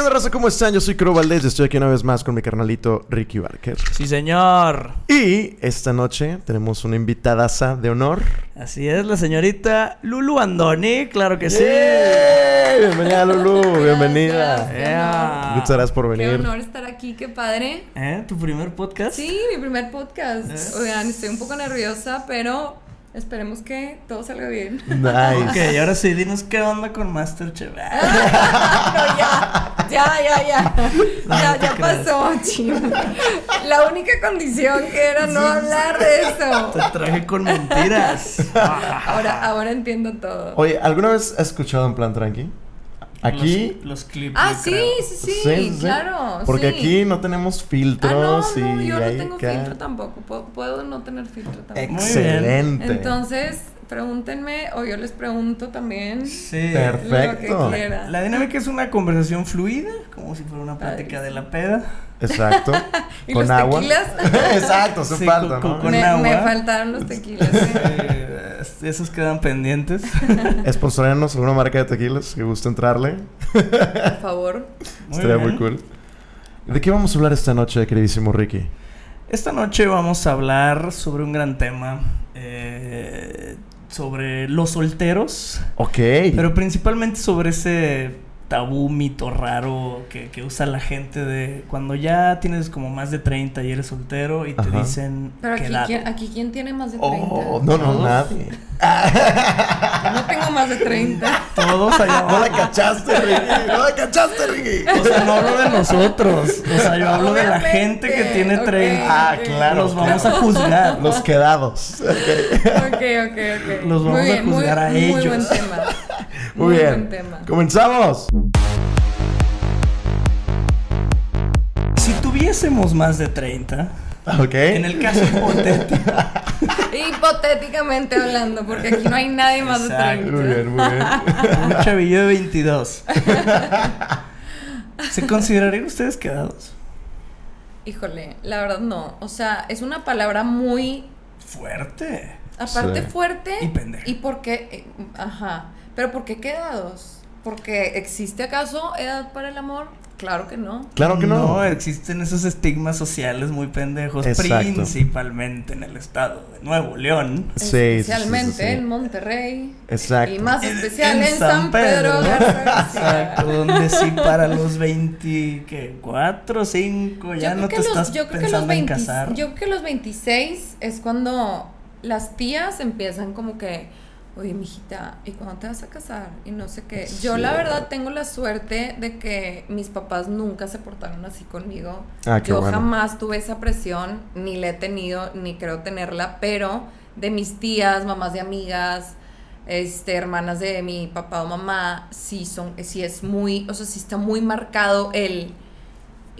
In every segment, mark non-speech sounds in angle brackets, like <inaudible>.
¿qué onda, raza? ¿Cómo están? Yo soy Crow Valdés y estoy aquí una vez más con mi carnalito Ricky Barker. Sí, señor. Y esta noche tenemos una invitadaza de honor. Así es, la señorita Lulu Andoni, claro que sí. Bienvenida, Lulu. <laughs> Gracias, Bienvenida. Yeah. Muchas gracias por Qué venir. honor estar aquí, qué padre. ¿Eh? ¿Tu primer podcast? Sí, mi primer podcast. ¿Eh? Oigan, estoy un poco nerviosa, pero esperemos que todo salga bien. Nice. Ok, y ahora sí, dinos qué onda con Masterchef. <laughs> no, ya, ya, ya, ya. No, ya, no ya creas. pasó, ching. La única condición que era no hablar de eso. Te traje con mentiras. Ahora, ahora entiendo todo. Oye, ¿alguna vez has escuchado en plan tranqui? Aquí. Los, los clips. Ah, sí, creo. sí, sí, claro. Porque sí. aquí no tenemos filtros Ah, no, no, y yo no tengo acá. filtro tampoco. Puedo, puedo no tener filtro tampoco. Excelente. Entonces, pregúntenme o yo les pregunto también Sí. Perfecto. lo que quieran. La dinámica es una conversación fluida, como si fuera una plática de la peda. Exacto. <laughs> ¿Y con los agua. tequilas? <laughs> Exacto, se Sí, falta, con- ¿no? con- me, agua. me faltaron los tequilas. ¿eh? Esos quedan pendientes. <laughs> Esponsorarnos alguna marca de tequilas que guste entrarle. Por favor. Estaría muy cool. ¿De qué vamos a hablar esta noche, queridísimo Ricky? Esta noche vamos a hablar sobre un gran tema. eh, sobre los solteros. Ok. Pero principalmente sobre ese tabú, mito raro que, que usa la gente de cuando ya tienes como más de 30 y eres soltero y te Ajá. dicen Pero aquí. ¿quién, aquí, ¿quién tiene más de 30? Oh, no, no, ¿Todos? nadie. Yo no tengo más de 30. Todos allá No la abajo. cachaste, Ricky. No la cachaste, Ricky. O sea, no hablo de nosotros. O sea, yo hablo de la Obviamente, gente que tiene ok, 30. Ah, claro. Los vamos a juzgar. Los quedados. Ok. Ok, ok, ok. Los vamos muy a bien, muy- juzgar a Muy ellos. buen tema. Muy bien. buen tema. Comenzamos. Si tuviésemos más de 30, Ok. en el caso hipotético, <laughs> Hipotéticamente hablando, porque aquí no hay nadie más Exacto. de Muy 30. bien, muy bien. <laughs> un chavillo de 22, <laughs> ¿se considerarían ustedes quedados? Híjole, la verdad no. O sea, es una palabra muy Fuerte. Aparte Sí. fuerte. Y pendeja. ¿Y por qué? eh, Ajá. Pero ¿por qué quedados? ¿Porque existe acaso edad para el amor? Claro que no. Claro que no. existen esos estigmas sociales muy pendejos, Exacto. principalmente en el estado de Nuevo León. Sí, sí, sí, sí, Especialmente sí. en Monterrey. Exacto. Y más especial en en, San Pedro. García. Exacto, donde sí para los 24, 5 ya no te los- estás yo creo que los pensando en 20 casar. Yo creo que los 26 es cuando las tías empiezan como que, oye, mijita, ¿y cuándo te vas a casar? Y no sé qué. Yo la verdad tengo la suerte de que mis papás nunca se portaron así conmigo. Ah, qué Yo bueno. jamás tuve esa presión, ni la he tenido, ni creo tenerla, pero de mis tías, mamás de amigas, este, hermanas de mi papá o mamá, sí son, sí es muy, o sea, sí está muy marcado el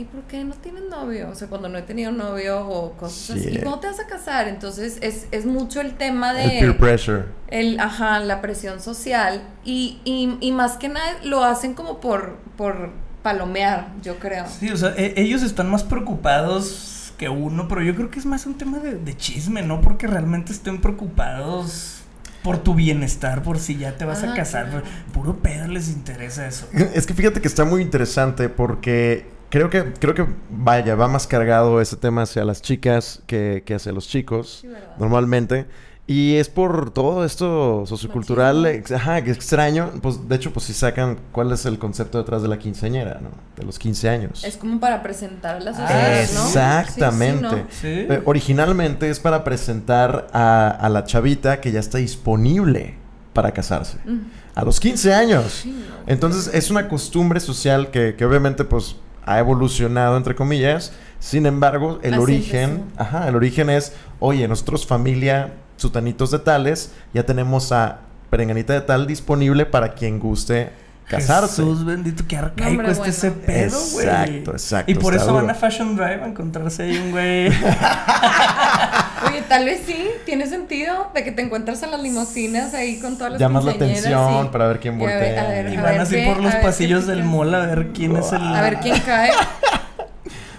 ¿y por qué no tienen novio? O sea, cuando no he tenido novio o cosas así. ¿Y cuándo te vas a casar? Entonces es, es mucho el tema de El peer pressure. el, ajá, la presión social y, y, y más que nada lo hacen como por, por palomear, yo creo. Sí, o sea, e- ellos están más preocupados que uno, pero yo creo que es más un tema de, de chisme, ¿no? Porque realmente estén preocupados por tu bienestar, por si ya te vas a casar. Puro pedo les interesa eso. Es que fíjate que está muy interesante porque creo que, creo que vaya, va más cargado ese tema hacia las chicas que, que hacia los chicos, Sí, ¿verdad? normalmente. Y es por todo esto sociocultural, ex- ajá, que extraño. Pues de hecho, pues si sacan cuál es el concepto detrás de la quinceañera, ¿no? De los 15 años. Es como para presentar a la Ah, ¿no? Exactamente. Sí, sí, ¿no? Sí. Eh, originalmente es para presentar a, a la chavita que ya está disponible para casarse. Mm. A los 15 años. Sí, no. Entonces es una costumbre social que, que obviamente pues ha evolucionado entre comillas. Sin embargo, el Así origen, ajá, el origen es, oye, nosotros familia sutanitos de tales, ya tenemos a Perenganita de tal disponible para quien guste casarse. Jesús bendito, qué arcaico hombre, está bueno. ese pedo, güey. Exacto, exacto, Y por eso van a Fashion Drive a encontrarse ahí un güey. <laughs> Oye, tal vez sí, tiene sentido de que te encuentras a las limusinas ahí con todas las Llamas la atención sí. para ver quién Y a ver- voltea. a ver, y a van ver así qué- por los a pasillos del mall a ver quién es el. A ver quién cae. <laughs>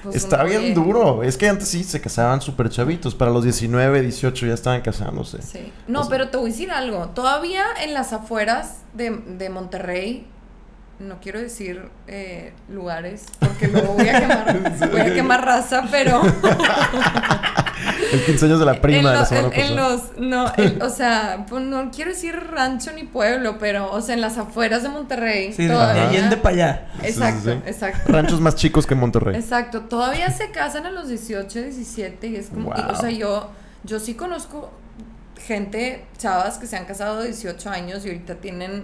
Pues Está bien oye, duro. Es que antes sí se casaban súper chavitos. Para los 19, 18 ya estaban casándose. Sí. No, O sea- pero te voy a decir algo. Todavía en las afueras de, de Monterrey no quiero decir eh, lugares, porque luego voy a quemar, <laughs> voy a quemar raza, pero... <laughs> el 15 años de la prima en, de la semana en- en los, no, o sea, pues no quiero decir rancho ni pueblo, pero, o sea, en las afueras de Monterrey. Sí, de todavía- Allende para allá. Exacto, Sí, sí, sí. exacto. Ranchos más chicos que Monterrey. Exacto, todavía se casan a los 18, 17 y es como, y, o sea, yo, yo sí conozco gente, chavas que se han casado de 18 años y ahorita tienen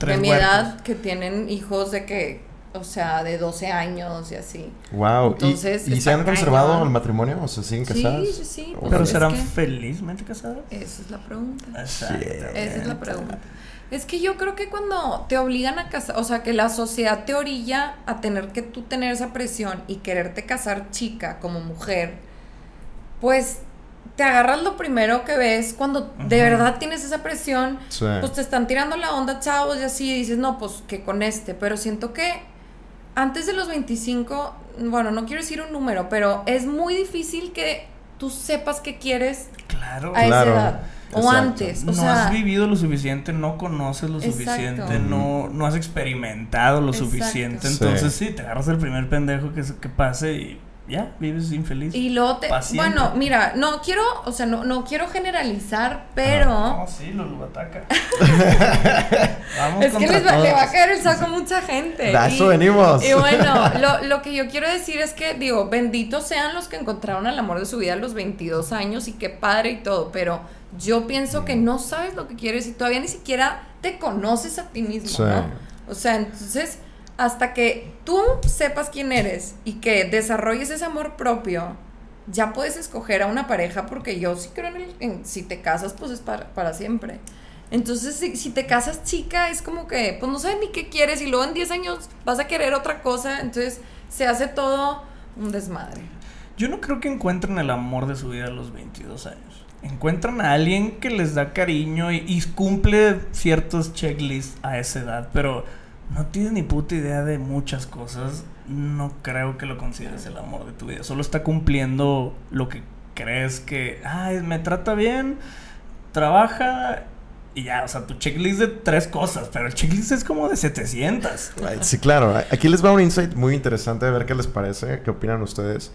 Tres de mi edad que tienen hijos de que, o sea, de 12 años y así. Wow. ¿Y- Entonces, ¿Y, se han conservado cañón. el matrimonio? ¿O se siguen Sí, casadas? sí, sí. Oh, pues Pero es serán que felizmente casadas. Esa es la pregunta. Exacto. Esa es la pregunta. Es que yo creo que cuando te obligan a casar, o sea, que la sociedad te orilla a tener que tú tener esa presión y quererte casar chica como mujer, pues te agarras lo primero que ves cuando de verdad tienes esa presión, Sí. pues te están tirando la onda chavos y así y dices, no, pues que con este, pero siento que antes de los 25, bueno, no quiero decir un número, pero es muy difícil que tú sepas qué quieres Claro. a esa Claro, edad. O antes, o no sea, has vivido lo suficiente, no conoces lo Exacto. suficiente, no, no has experimentado lo Exacto. suficiente. Entonces sí. te agarras el primer pendejo que, que pase y ya, vives infeliz. Y luego te. Bueno, mira, no quiero, o sea, no, no quiero generalizar, pero. No, sí, lo, lo ataca. <laughs> Vamos Es que les va- le va a caer el saco a mucha gente. De eso venimos. Y bueno, <laughs> lo, lo que yo quiero decir es que, digo, benditos sean los que encontraron el amor de su vida a los 22 años y qué padre y todo, pero yo pienso que no sabes lo que quieres y todavía ni siquiera te conoces a ti mismo, Sí. ¿no? O sea, entonces, hasta que tú sepas quién eres y que desarrolles ese amor propio, ya puedes escoger a una pareja porque yo sí creo en, el, si te casas, pues es para, para siempre. Entonces, si, si te casas chica, es como que, pues no sabes ni qué quieres y luego en 10 años vas a querer otra cosa, entonces se hace todo un desmadre. Yo no creo que encuentren el amor de su vida a los 22 años. Encuentran a alguien que les da cariño y, y cumple ciertos checklists a esa edad, pero no tienes ni puta idea de muchas cosas. No creo que lo consideres el amor de tu vida. Solo está cumpliendo lo que crees que, ay, me trata bien, trabaja y ya, o sea, tu checklist de tres cosas, pero el checklist es como de 700. Ay, Sí, claro. Aquí les va un insight muy interesante a ver qué les parece, qué opinan ustedes.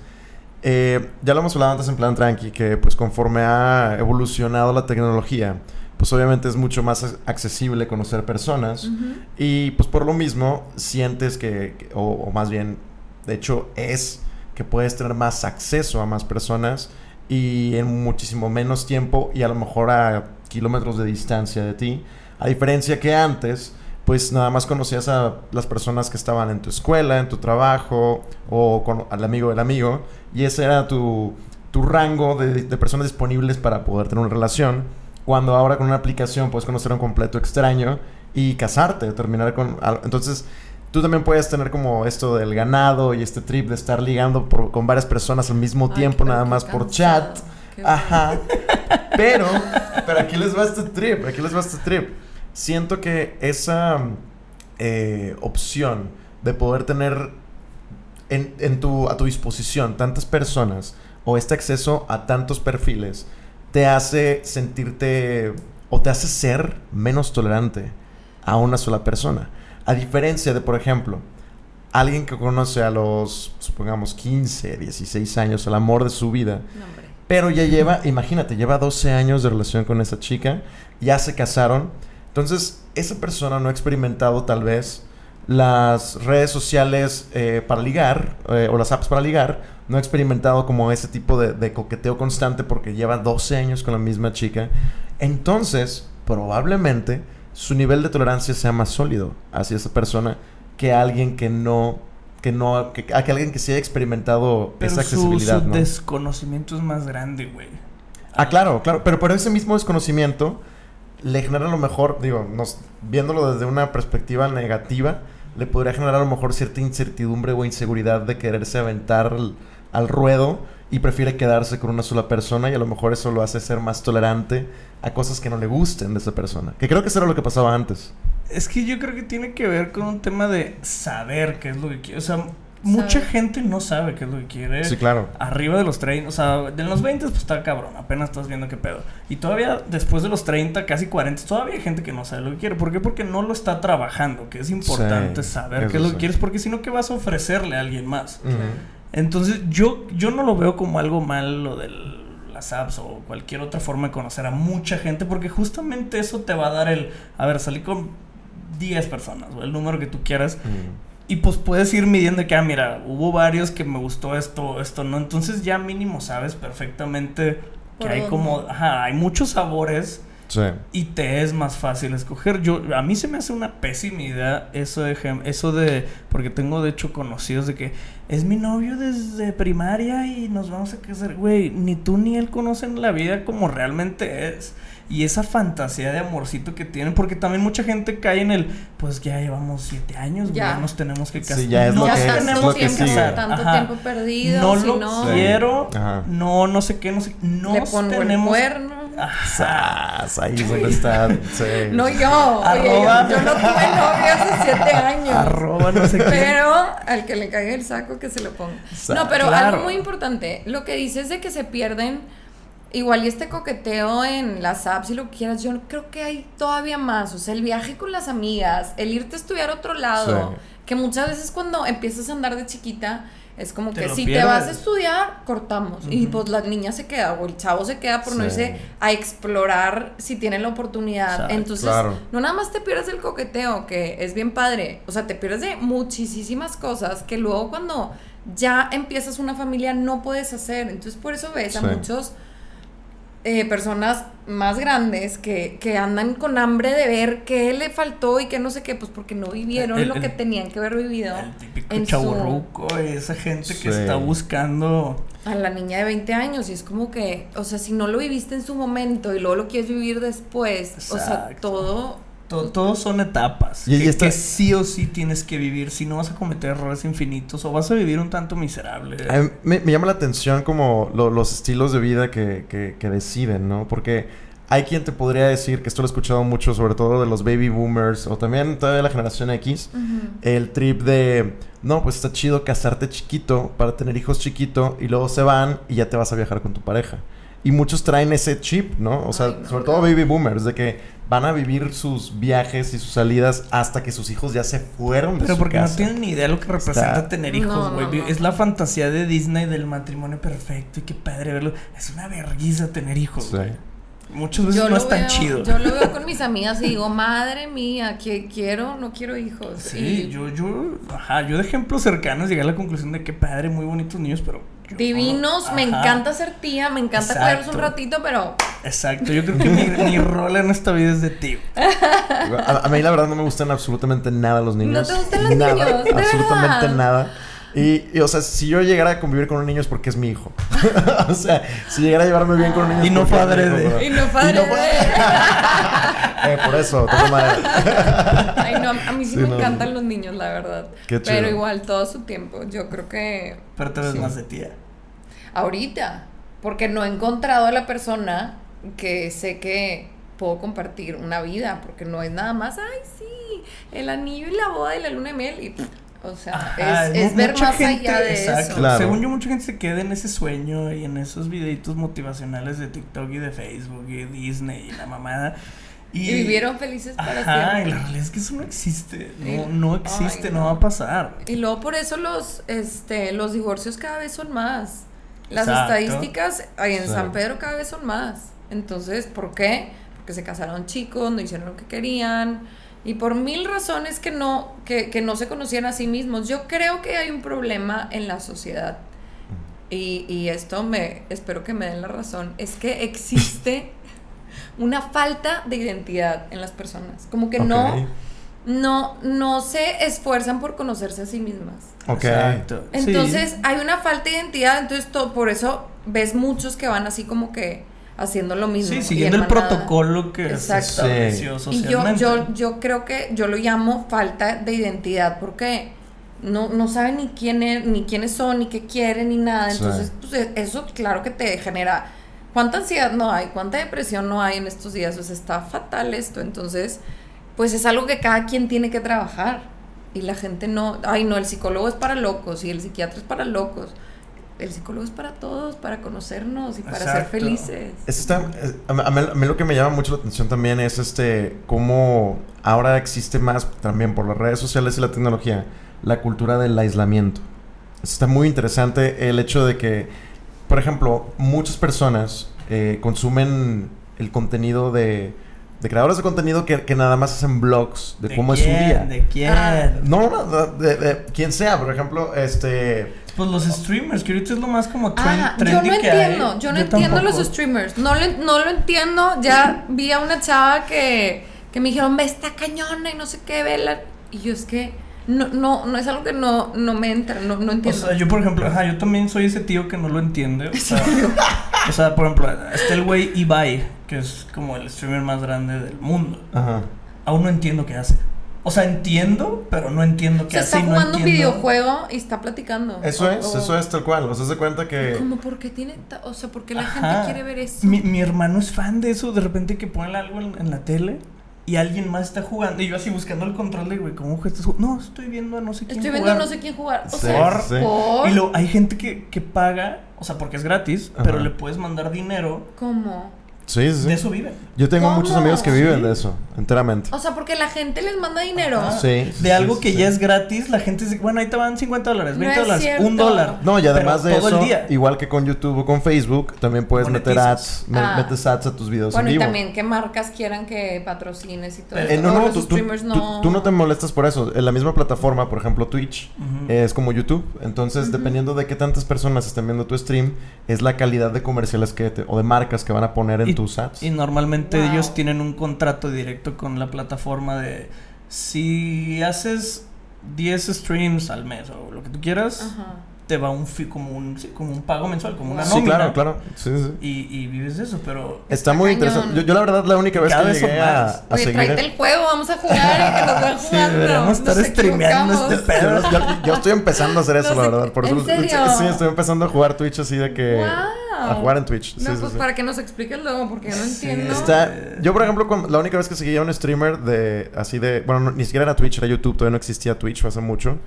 Eh, ya lo hemos hablado antes en plan tranqui, que pues conforme ha evolucionado la tecnología, pues obviamente es mucho más ac- accesible conocer personas y pues por lo mismo sientes que, que- o, o más bien, de hecho es que puedes tener más acceso a más personas y en muchísimo menos tiempo y a lo mejor a kilómetros de distancia de ti. A diferencia que antes, pues nada más conocías a las personas que estaban en tu escuela, en tu trabajo o con, al amigo del amigo y ese era tu, tu rango de, de personas disponibles para poder tener una relación. Cuando ahora con una aplicación puedes conocer a un completo extraño y casarte, terminar con... Entonces, tú también puedes tener como esto del ganado y este trip de estar ligando por- con varias personas al mismo Ay, tiempo, nada más por chat. qué Ajá. <laughs> Pero, pero aquí les va este trip, aquí les va este trip. Siento que esa eh, opción de poder tener en, en tu, a tu disposición tantas personas o este acceso a tantos perfiles te hace sentirte o te hace ser menos tolerante a una sola persona. A diferencia de, por ejemplo, alguien que conoce a los, supongamos, 15, 16 años, el amor de su vida, No, pero ya lleva, imagínate, lleva 12 años de relación con esa chica, ya se casaron. Entonces, esa persona no ha experimentado tal vez las redes sociales eh, para ligar eh, o las apps para ligar, no ha experimentado como ese tipo de, de coqueteo constante porque lleva 12 años con la misma chica. Entonces, probablemente su nivel de tolerancia sea más sólido hacia esa persona que alguien que no, que no, que, a que alguien que sí haya experimentado Pero esa su, accesibilidad. su ¿no? desconocimiento es más grande, güey. Ah, claro, claro. Pero por ese mismo desconocimiento le genera a lo mejor, digo, nos, viéndolo desde una perspectiva negativa, le podría generar a lo mejor cierta incertidumbre o inseguridad de quererse aventar al, al ruedo y prefiere quedarse con una sola persona y a lo mejor eso lo hace ser más tolerante a cosas que no le gusten de esa persona. Que creo que eso era lo que pasaba antes. Es que yo creo que tiene que ver con un tema de saber qué es lo que quiero. O sea, mucha gente no sabe qué es lo que quiere. Sí, claro. Arriba de los 30, o sea, de los 20 pues está cabrón, apenas estás viendo qué pedo. Y todavía después de los 30, casi 40, todavía hay gente que no sabe lo que quiere. ¿Por qué? Porque no lo está trabajando, que es importante Sí, saber qué es lo sí. que quieres, porque si no, ¿qué vas a ofrecerle a alguien más? Entonces, yo, yo no lo veo como algo mal lo de las apps o cualquier otra forma de conocer a mucha gente, porque justamente eso te va a dar el, a ver, salí con 10 personas, o el número que tú quieras, Ujú. y pues puedes ir midiendo que, ah, mira, hubo varios que me gustó esto, esto, ¿no? Entonces ya mínimo sabes perfectamente que hay dónde. como, ajá, hay muchos sabores Sí. y te es más fácil escoger. Yo, a mí se me hace una pésima idea eso de, eso de, porque tengo de hecho conocidos de que es mi novio desde primaria y nos vamos a casar. Güey, ni tú ni él conocen la vida como realmente es. Y esa fantasía de amorcito que tienen, porque también mucha gente cae en el, pues ya llevamos siete años, güey, Ya. ya nos tenemos que casar. Sí, ya es no lo ya que- es tanto lo que tiempo, sigue. tanto Ajá. tiempo perdido, No si lo no, quiero, Ajá. no, no sé qué, no sé, no tenemos. el cuerno. Sas, ahí es donde está. Sí. No yo, oye, yo, yo no tuve novio hace siete años. Arroba no sé qué. Pero al que le caiga el saco que se lo ponga. Sa- No, pero Claro. algo muy importante, lo que dices de que se pierden, igual y este coqueteo en las apps y lo que quieras, yo creo que hay todavía más, o sea, el viaje con las amigas, el irte a estudiar a otro lado, Sí. que muchas veces cuando empiezas a andar de chiquita, es como Te que si te vas a estudiar, cortamos. Y pues la niña se queda o el chavo se queda por no irse a explorar si tienen la oportunidad. Entonces, claro. no nada más te pierdes del coqueteo, que es bien padre. O sea, te pierdes de muchísimas cosas que luego cuando ya empiezas una familia no puedes hacer. Entonces, por eso ves a muchos eh, personas más grandes que, que andan con hambre de ver qué le faltó y qué no sé qué, pues porque no vivieron El- lo el- que tenían que haber vivido. El típico en su- chaburruco, esa gente que está buscando. a la niña de 20 años y es como que, o sea, si no lo viviste en su momento y luego lo quieres vivir después, o sea, todo To- todos son etapas Y- y que, que sí o sí tienes que vivir. Si no vas a cometer errores infinitos o vas a vivir un tanto miserable. A mí me, me llama la atención como lo- los estilos de vida que, que- que deciden, ¿no? Porque hay quien te podría decir, que esto lo he escuchado mucho, sobre todo de los baby boomers o también todavía la generación X, el trip de, no, pues está chido casarte chiquito para tener hijos chiquito y luego se van y ya te vas a viajar con tu pareja. Y muchos traen ese chip, ¿no? O sea, Ay, no, sobre todo baby boomers, de que van a vivir sus viajes y sus salidas hasta que sus hijos ya se fueron de Pero su porque casa. no tienen ni idea lo que representa Está- tener hijos, no, güey. no. Es la fantasía de Disney del matrimonio perfecto y qué padre verlo. Es una vergüenza tener hijos. Sí. Muchas veces Yo no es tan veo- chido. Yo lo veo <laughs> con mis amigas y digo, madre mía, que quiero, no quiero hijos. Sí, Y yo, yo, ajá, yo de ejemplos cercanos llegué a la conclusión de que padre, muy bonitos niños, pero. Divinos, me encanta ser tía, me encanta Exacto. cuidarlos un ratito, pero Exacto, yo creo que mi, mi rol en esta vida es de tío. A, a mí la verdad no me gustan absolutamente nada los niños. ¿No te gustan los nada, absolutamente verdad? nada. Y, y, o sea, si yo llegara a convivir con un niño es porque es mi hijo. <laughs> o sea, si llegara a llevarme bien con un niño Y es no porque fue es mi hijo, adrede. bro. Y no padre. <laughs> Eh, por eso, tengo madre. Ay, no, a mí sí, Sí, me no. encantan los niños, la verdad. Qué chido. Pero igual, todo su tiempo. Yo creo que Pero te ves Sí. más de tía. ahorita, porque no he encontrado a la persona que sé que puedo compartir una vida, porque no es nada más, ay, sí, el anillo y la boda y la luna de miel. Y, o sea, Ajá, es, es ver mucha más gente- allá de exacto. eso. Claro. Según yo, mucha gente se queda en ese sueño y en esos videitos motivacionales de TikTok y de Facebook y Disney y la mamada. Y vivieron felices para Ajá, y siempre. la realidad es que eso no existe. Y- No, no existe, Ay, no. no. va a pasar. Y luego por eso los, este, los divorcios cada vez son más. Las Exacto. estadísticas ahí en. San Pedro cada vez son más. Entonces, ¿por qué? Porque se casaron chicos, no hicieron lo que querían. Y por mil razones que no, que, que no se conocían a sí mismos. Yo creo que hay un problema en la sociedad. Y, y esto me, espero que me den la razón. Es que existe <laughs> una falta de identidad en las personas. Como que no no, no se esfuerzan por conocerse a sí mismas. Ok. Exacto. Sí. Entonces hay una falta de identidad, entonces to- por eso ves muchos que van así como que haciendo lo mismo. Sí, siguiendo en el protocolo que se Exacto. estableció Y yo, yo, yo creo que yo lo llamo falta de identidad porque no, no saben ni quién es, ni quiénes son, ni qué quieren, ni nada. Sí. Entonces, pues, e- eso claro que te genera. ¿Cuánta ansiedad no hay? ¿Cuánta depresión no hay en estos días? Pues está fatal esto. Entonces, pues es algo que cada quien tiene que trabajar. Y la gente no, ay no, el psicólogo es para locos y el psiquiatra es para locos. El psicólogo es para todos, para conocernos y para ser felices. Eso está, eh, a, mí, a lo que me llama mucho la atención también es este cómo ahora existe más también por las redes sociales y la tecnología la cultura del aislamiento. Eso está muy interesante el hecho de que, por ejemplo, muchas personas eh, consumen el contenido de, de creadores de contenido que, que nada más hacen blogs de, cómo es su día. ¿De quién? Ah. No, no, de, de- de quien sea, por ejemplo, este... Pues los streamers, que ahorita es lo más como tren- Ah, yo no que hay. entiendo, yo no entiendo tampoco. los streamers, no lo, no lo entiendo, ya vi a una chava que, que me dijeron, ve esta cañona y no sé qué, vela, y yo es que no, no, no es algo que no, no me entra, no, no O entiendo. sea, yo por ejemplo, ajá, yo también soy ese tío que no lo entiende. O <laughs> sea, o sea, por ejemplo, está el güey Ibai, que es como el streamer más grande del mundo. Ajá. Aún no entiendo qué hace. O sea, entiendo, pero no entiendo qué Se hace. está y no jugando un videojuego y está platicando. Eso O- es, o- eso es tal cual. O sea, se cuenta que... Como porque tiene, ta- o sea, porque la Ajá. gente quiere ver eso. Mi, mi hermano es fan de eso, de repente que ponen algo en, en la tele y alguien más está jugando y yo así buscando el control de, güey, ¿cómo estás jugando? No, estoy viendo a no sé quién Estoy viendo jugar. no sé quién jugar. O Sí, sea, sí. por Y luego hay gente que, que paga, o sea, porque es gratis, Ajá. pero le puedes mandar dinero. ¿Cómo? Sí, sí. De eso viven. Yo tengo ¿Cómo? muchos amigos que viven Sí. de eso, enteramente. O sea, porque la gente les manda dinero. Sí, sí, De sí, algo sí, que sí. ya es gratis, la gente dice, bueno, ahí te van 50 dólares, No 20 es dólares, cierto. un dólar. No, y además Pero de todo eso, el día. igual que con YouTube o con Facebook, también puedes meter ads, me- Ah. metes ads a tus videos Bueno, en y también que marcas quieran que patrocines y todo Eh, eso. No, no, los tú, tú- no. tú no te molestas por eso. En la misma plataforma, por ejemplo, Twitch, es como YouTube. Entonces, dependiendo de qué tantas personas estén viendo tu stream, es la calidad de comerciales que te- o de marcas que van a poner en tus ads. Y normalmente Wow. ellos tienen un contrato directo con la plataforma de si haces 10 streams al mes o lo que tú quieras, Ajá. te va un como un sí, como un pago mensual, como una Sí, sí, nómina. claro, claro. Sí, sí. Y, y vives de eso, pero Está muy cañón. interesante. Yo, yo la verdad, la única vez Cada que vez llegué a, más. a Oye, seguir... tráete el juego, vamos a jugar y que nos vean <laughs> Sí, jugando. deberíamos estar streameando este pedo. Yo, estoy empezando a hacer eso, No la verdad. Por eso, ¿en serio? Sí, estoy empezando a jugar Twitch así de que... Wow. A jugar en Twitch. No, sí, pues sí. para que nos expliques luego, porque yo no Sí. entiendo. Está, yo, por ejemplo, cuando- la única vez que seguía a un streamer de así de. Bueno, no, ni siquiera era Twitch, era YouTube, todavía no existía Twitch fue hace mucho.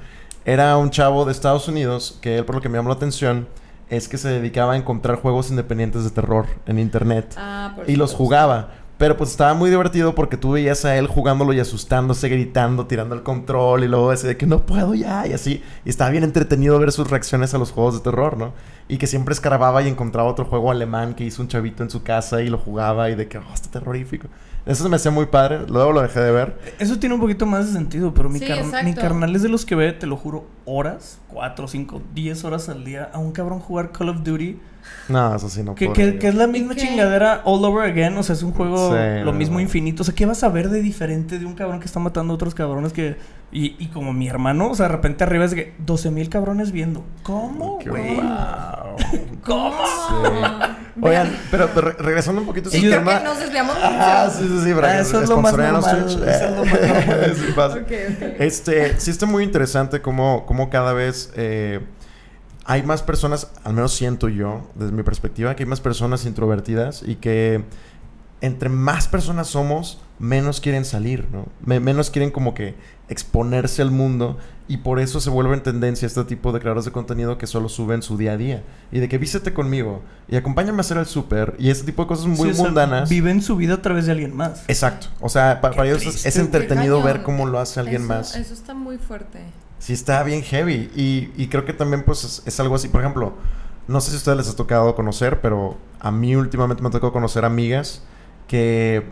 Era un chavo de Estados Unidos que él, por lo que me llamó la atención, es que se dedicaba a encontrar juegos independientes de terror en internet Ah, por y los jugaba. Pero pues estaba muy divertido porque tú veías a él jugándolo y asustándose, gritando, tirando el control y luego ese de que no puedo ya y así. Y estaba bien entretenido ver sus reacciones a los juegos de terror, ¿no? Y que siempre escarbaba y encontraba otro juego alemán que hizo un chavito en su casa y lo jugaba y de que, oh, está terrorífico. Eso se me hacía muy padre, luego lo dejé de ver. eso tiene un poquito más de sentido, pero mi, Sí, car- mi carnal es de los que ve, te lo juro, horas, 4, 5, 10 horas al día a un cabrón jugar Call of Duty, No, eso sí no que, que, es la misma qué? chingadera all over again, o sea, es un juego Sí, lo mismo no. infinito, o sea, ¿qué vas a ver de diferente de un cabrón que está matando a otros cabrones que... Y, y como mi hermano, o sea, de repente arriba es que 12 mil cabrones viendo. ¿Cómo, güey? guau. <laughs> ¿Cómo? Sí. Oigan, pero, pero re- regresando un poquito a Sí, ese creo tema. que nos desviamos mucho. Ah, sí, sí, sí, para Ah, que eso es lo más sponsoreanos normal, Twitch. eso es lo más <laughs> normal. Sí pasa. Ok, ok. Este, sí está muy interesante cómo, cómo cada vez eh, hay más personas, al menos siento yo, desde mi perspectiva, que hay más personas introvertidas y que entre más personas somos, menos quieren salir, ¿no? Me- menos quieren como que exponerse al mundo y por eso se vuelve en tendencia este tipo de creadores de contenido que solo suben su día a día y de que vístete conmigo y acompáñame a hacer el súper y ese tipo de cosas muy Sí, o sea, mundanas. viven su vida a través de alguien más. Exacto. O sea, pa- Qué para ellos es, entretenido ver cómo lo hace alguien Eso- más. Eso está muy fuerte. Sí, está bien heavy. Y, y creo que también, pues, es, es algo así. Por ejemplo, no sé si a ustedes les ha tocado conocer, pero a mí últimamente me ha tocado conocer amigas que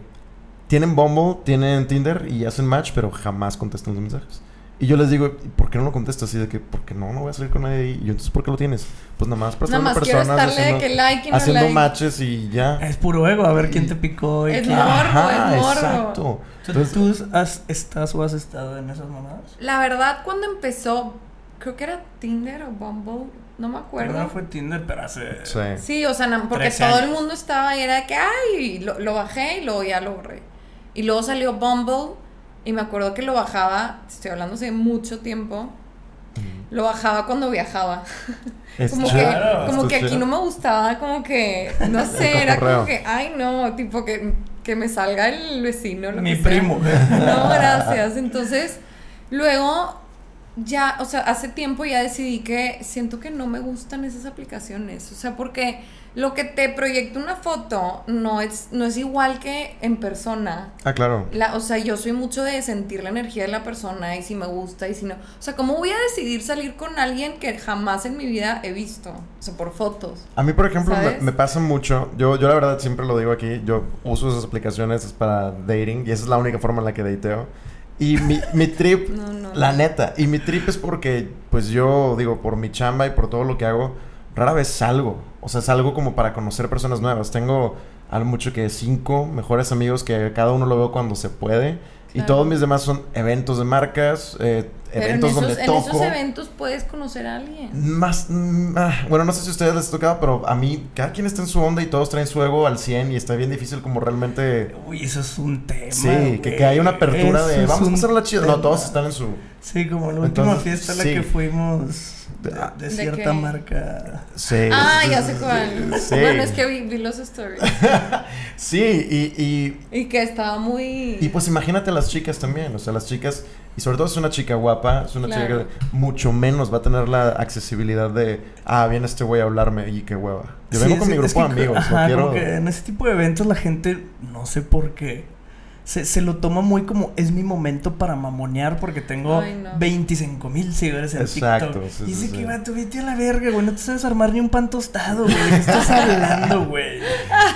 tienen Bumble, tienen Tinder y hacen match, pero jamás contestan los mensajes. Y yo les digo, ¿y ¿por qué no lo contestas? Así de que, porque no, no voy a salir con nadie. ahí". Y yo, entonces, ¿por qué lo tienes? Pues nada más para Nada estar más con quiero personas estarle haciendo, que like y no haciendo like. matches y ya. Es puro ego, a ver quién te picó y Es morbo, Ajá, es morbo. exacto. ¿Tú, Entonces, tú has, estás o has estado en esas mamadas? La verdad, cuando empezó, creo que era Tinder o Bumble, no me acuerdo. No fue Tinder, pero hace... sí. Sí, o sea, porque 13 todo el mundo estaba y era de que, ay, lo, lo bajé y luego ya lo borré. Y luego salió Bumble y me acuerdo que lo bajaba, estoy hablando hace mucho tiempo, lo bajaba cuando viajaba. <laughs> Es Como que, como que aquí no me gustaba, como que, <laughs> no sé, era como que, ay no, tipo que, que me salga el vecino. Lo Mi que sea. primo. <laughs> No, gracias. Entonces, luego ya, o sea, hace tiempo ya decidí que siento que no me gustan esas aplicaciones. O sea, porque lo que te proyecta una foto no es, no es igual que en persona. Ah, claro. La, o sea, yo soy mucho de sentir la energía de la persona y si me gusta y si no. O sea, ¿cómo voy a decidir salir con alguien que jamás en mi vida he visto? O sea, por fotos. A mí, por ejemplo, me, pasa mucho. Yo, yo la verdad siempre lo digo aquí. Yo uso esas aplicaciones es para dating y esa es la única forma en la que dateo. Y mi, mi trip, <laughs> No, no, la no. neta, y mi trip es porque, pues yo digo, por mi chamba y por todo lo que hago, rara vez salgo. O sea, salgo como para conocer personas nuevas. Tengo a lo mucho que cinco mejores amigos que cada uno lo veo cuando se puede. Y todos mis demás son eventos de marcas, eh, Pero en eventos esos, donde en toco. esos eventos puedes conocer a alguien. Más, mm, ah, bueno, no sé si a ustedes les ha tocado, pero a mí, cada quien está en su onda y todos traen su ego al 100 y está bien difícil como realmente... Uy, eso es un tema. Sí, que, güey. que hay una apertura Eso de vamos a un hacerla chida. No, todos están en su... Sí, como la última Entonces, fiesta a la sí. que fuimos de, Ah. de ¿De cierta marca. Sí. Ah, ya sé cuál. Sí. Bueno, es que vi, vi los stories. <laughs> Sí, y, y, Y que estaba muy. y pues imagínate a las chicas también. O sea, las chicas... Y sobre todo es una chica guapa, es una Claro. chica que mucho menos va a tener la accesibilidad de... Ah, viene este güey a hablarme y qué hueva. Yo Sí, vengo con mi grupo de amigos, ajá, no quiero... en ese tipo de eventos la gente, no sé por qué, se, se lo toma muy como es mi momento para mamonear porque tengo Ay, no. 25 mil seguidores en Exacto, TikTok. sí, y sí, dice sí. que va, tú vete a la verga, güey, no te sabes armar ni un pan tostado, güey. ¿De qué estás hablando, güey?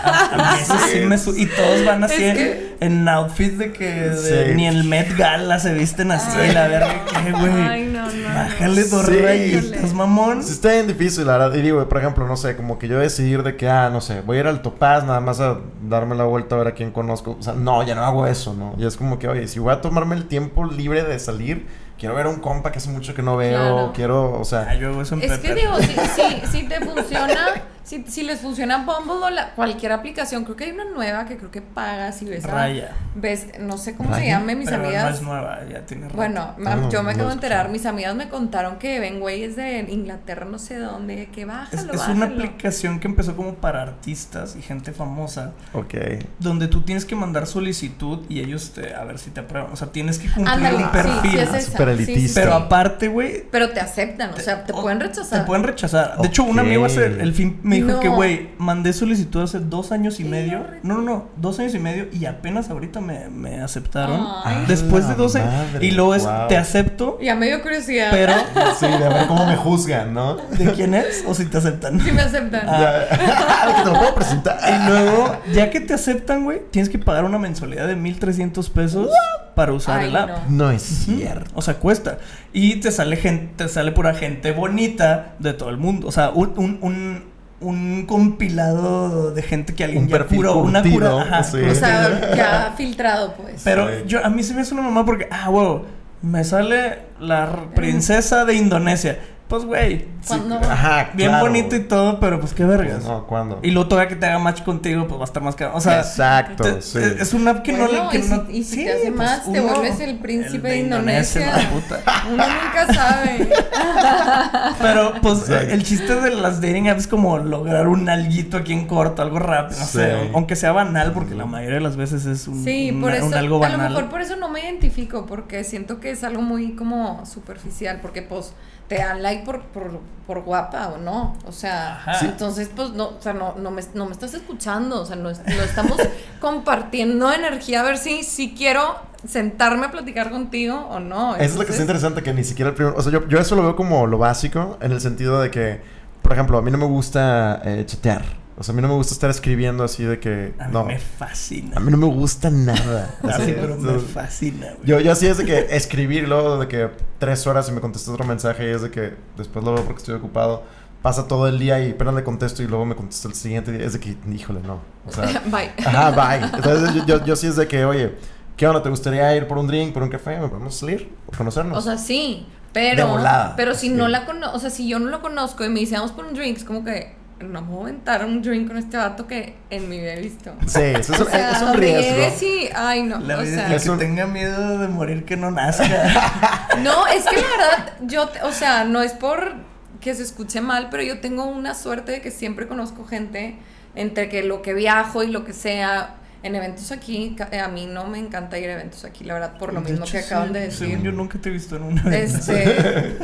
A, a mí eso sí me su- Y todos van así Es en, que- en outfits de que de- Sí. ni el Met Gala se visten así, Ay. la verga, ¿qué, güey? Ay, no, no. no. Bájale dos Sí. rayitas, mamón. Sí, está bien difícil, la verdad. Y digo, por ejemplo, no sé, como que yo decidir de que, ah, no sé, voy a ir al Topaz nada más a darme la vuelta a ver a quién conozco. O sea, no, ya no hago eso, ¿no? Y es como que, oye, si voy a tomarme el tiempo libre de salir, quiero ver a un compa que hace mucho que no veo, Claro. quiero, o sea... Ay, yo hago eso en Es que digo, si, si, si te funciona, <laughs> si, si les funciona Bumble o la- cualquier aplicación, creo que hay una nueva que creo que pagas y ves a- Raya. ves, no sé cómo se llame, mis Pero amigas. no es nueva, ya tiene rato. Bueno, Ah, no, yo me no acabo de enterar, mis amigas me contaron que ven güeyes de Inglaterra, no sé dónde, que es, bájalo, es una bájalo. aplicación que empezó como para artistas y gente famosa, Ok. donde tú tienes que mandar solicitud y ellos te, a ver si te aprueban. O sea, tienes que cumplir Ándale, un perfil. sí es esa. Súper sí, sí, elitista. Pero aparte, güey, Pero te aceptan, o sea, te o- pueden rechazar. Te pueden rechazar. De hecho, un amigo hace el fin me dijo No. que, güey, mandé solicitud hace dos años y medio. No, no, no, dos años y medio y apenas ahorita me, me aceptaron. Ay. Después de Ah, 12 madre, y luego es, wow. te acepto, Ya me dio curiosidad. pero <laughs> Sí, de ver cómo me juzgan, ¿no? ¿de quién es? O si te aceptan. Sí me aceptan. Ah. <laughs> <laughs> Que te lo puedo presentar. Y luego, ya que te aceptan, güey, tienes que pagar una mensualidad de 1300 pesos para usar Ay, el app. no. No es cierto. O sea, cuesta. Y te sale gente, te sale pura gente bonita de todo el mundo. O sea, un, un, un, un compilado de gente que alguien Un ya curó. Una cura. Ajá, sí. O sea, <laughs> ya filtrado, pues. Pero Sí. yo, a mí se me hace una mamá porque, ah, wow, me sale la princesa de Indonesia. Pues, güey, Cuando- Ajá, bien claro. bonito y todo, pero pues qué vergas. No, ¿cuándo? Y luego todavía que te haga match contigo, pues va a estar más caro. O sea, Exacto, te- sí. es es una app que no le. Que y si- no, y si sí, te hace pues, match, te vuelves el príncipe el de Indonesia. la puta. <laughs> Uno nunca sabe. <laughs> Pero, pues, Exacto. el chiste de las dating apps es como lograr un alguito aquí en corto, algo rápido, no Sí. sé, aunque sea banal, porque la mayoría de las veces es un, Sí, un- por eso. un algo a lo banal. mejor por eso no me identifico, porque siento que es algo muy como superficial, porque pues te dan like por, por, por guapa o no. O sea, Ajá. Entonces pues no, o sea, no, no, me, no me estás escuchando, o sea, no, es- no estamos <laughs> compartiendo energía a ver si, si quiero sentarme a platicar contigo o no. Eso es lo que Entonces, interesante, que ni siquiera el primero... O sea, yo, yo eso lo veo como lo básico, en el sentido de que, por ejemplo, a mí no me gusta eh, chatear. O sea, a mí no me gusta estar escribiendo así de que... A mí no, me fascina. a mí no me gusta nada. <laughs> Ah, Así, sí, pero me fascina, güey. yo, yo así es de que escribir luego de que tres horas y me contesta otro mensaje y es de que después lo veo porque estoy ocupado. Pasa todo el día y apenas le contesto y luego me contesta el siguiente día. Es de que, híjole, no. O sea, <laughs> Bye. Ajá, bye. Entonces yo, yo, yo sí es de que, oye, ¿qué onda? ¿Te gustaría ir por un drink, por un café? ¿Me podemos salir? ¿O conocernos? O sea, sí, De pero volada. pero si Sí. no la conozco, o sea, si yo no lo conozco y me dice vamos por un drink, es como que no me voy a aventar un drink con este vato que en mi vida he visto. Sí, eso es, o sea, es un riesgo. ay no, La o vida- sea, Es que un- tenga miedo de morir que no nazca. <laughs> no, es que la verdad, yo, o sea, no es por que se escuche mal, pero yo tengo una suerte de que siempre conozco gente entre que lo que viajo y lo que sea, en eventos aquí, eh, a mí no me encanta ir a eventos aquí, la verdad, por lo De mismo hecho, que acaban sí, de decir. según yo nunca te he visto en un evento. Este,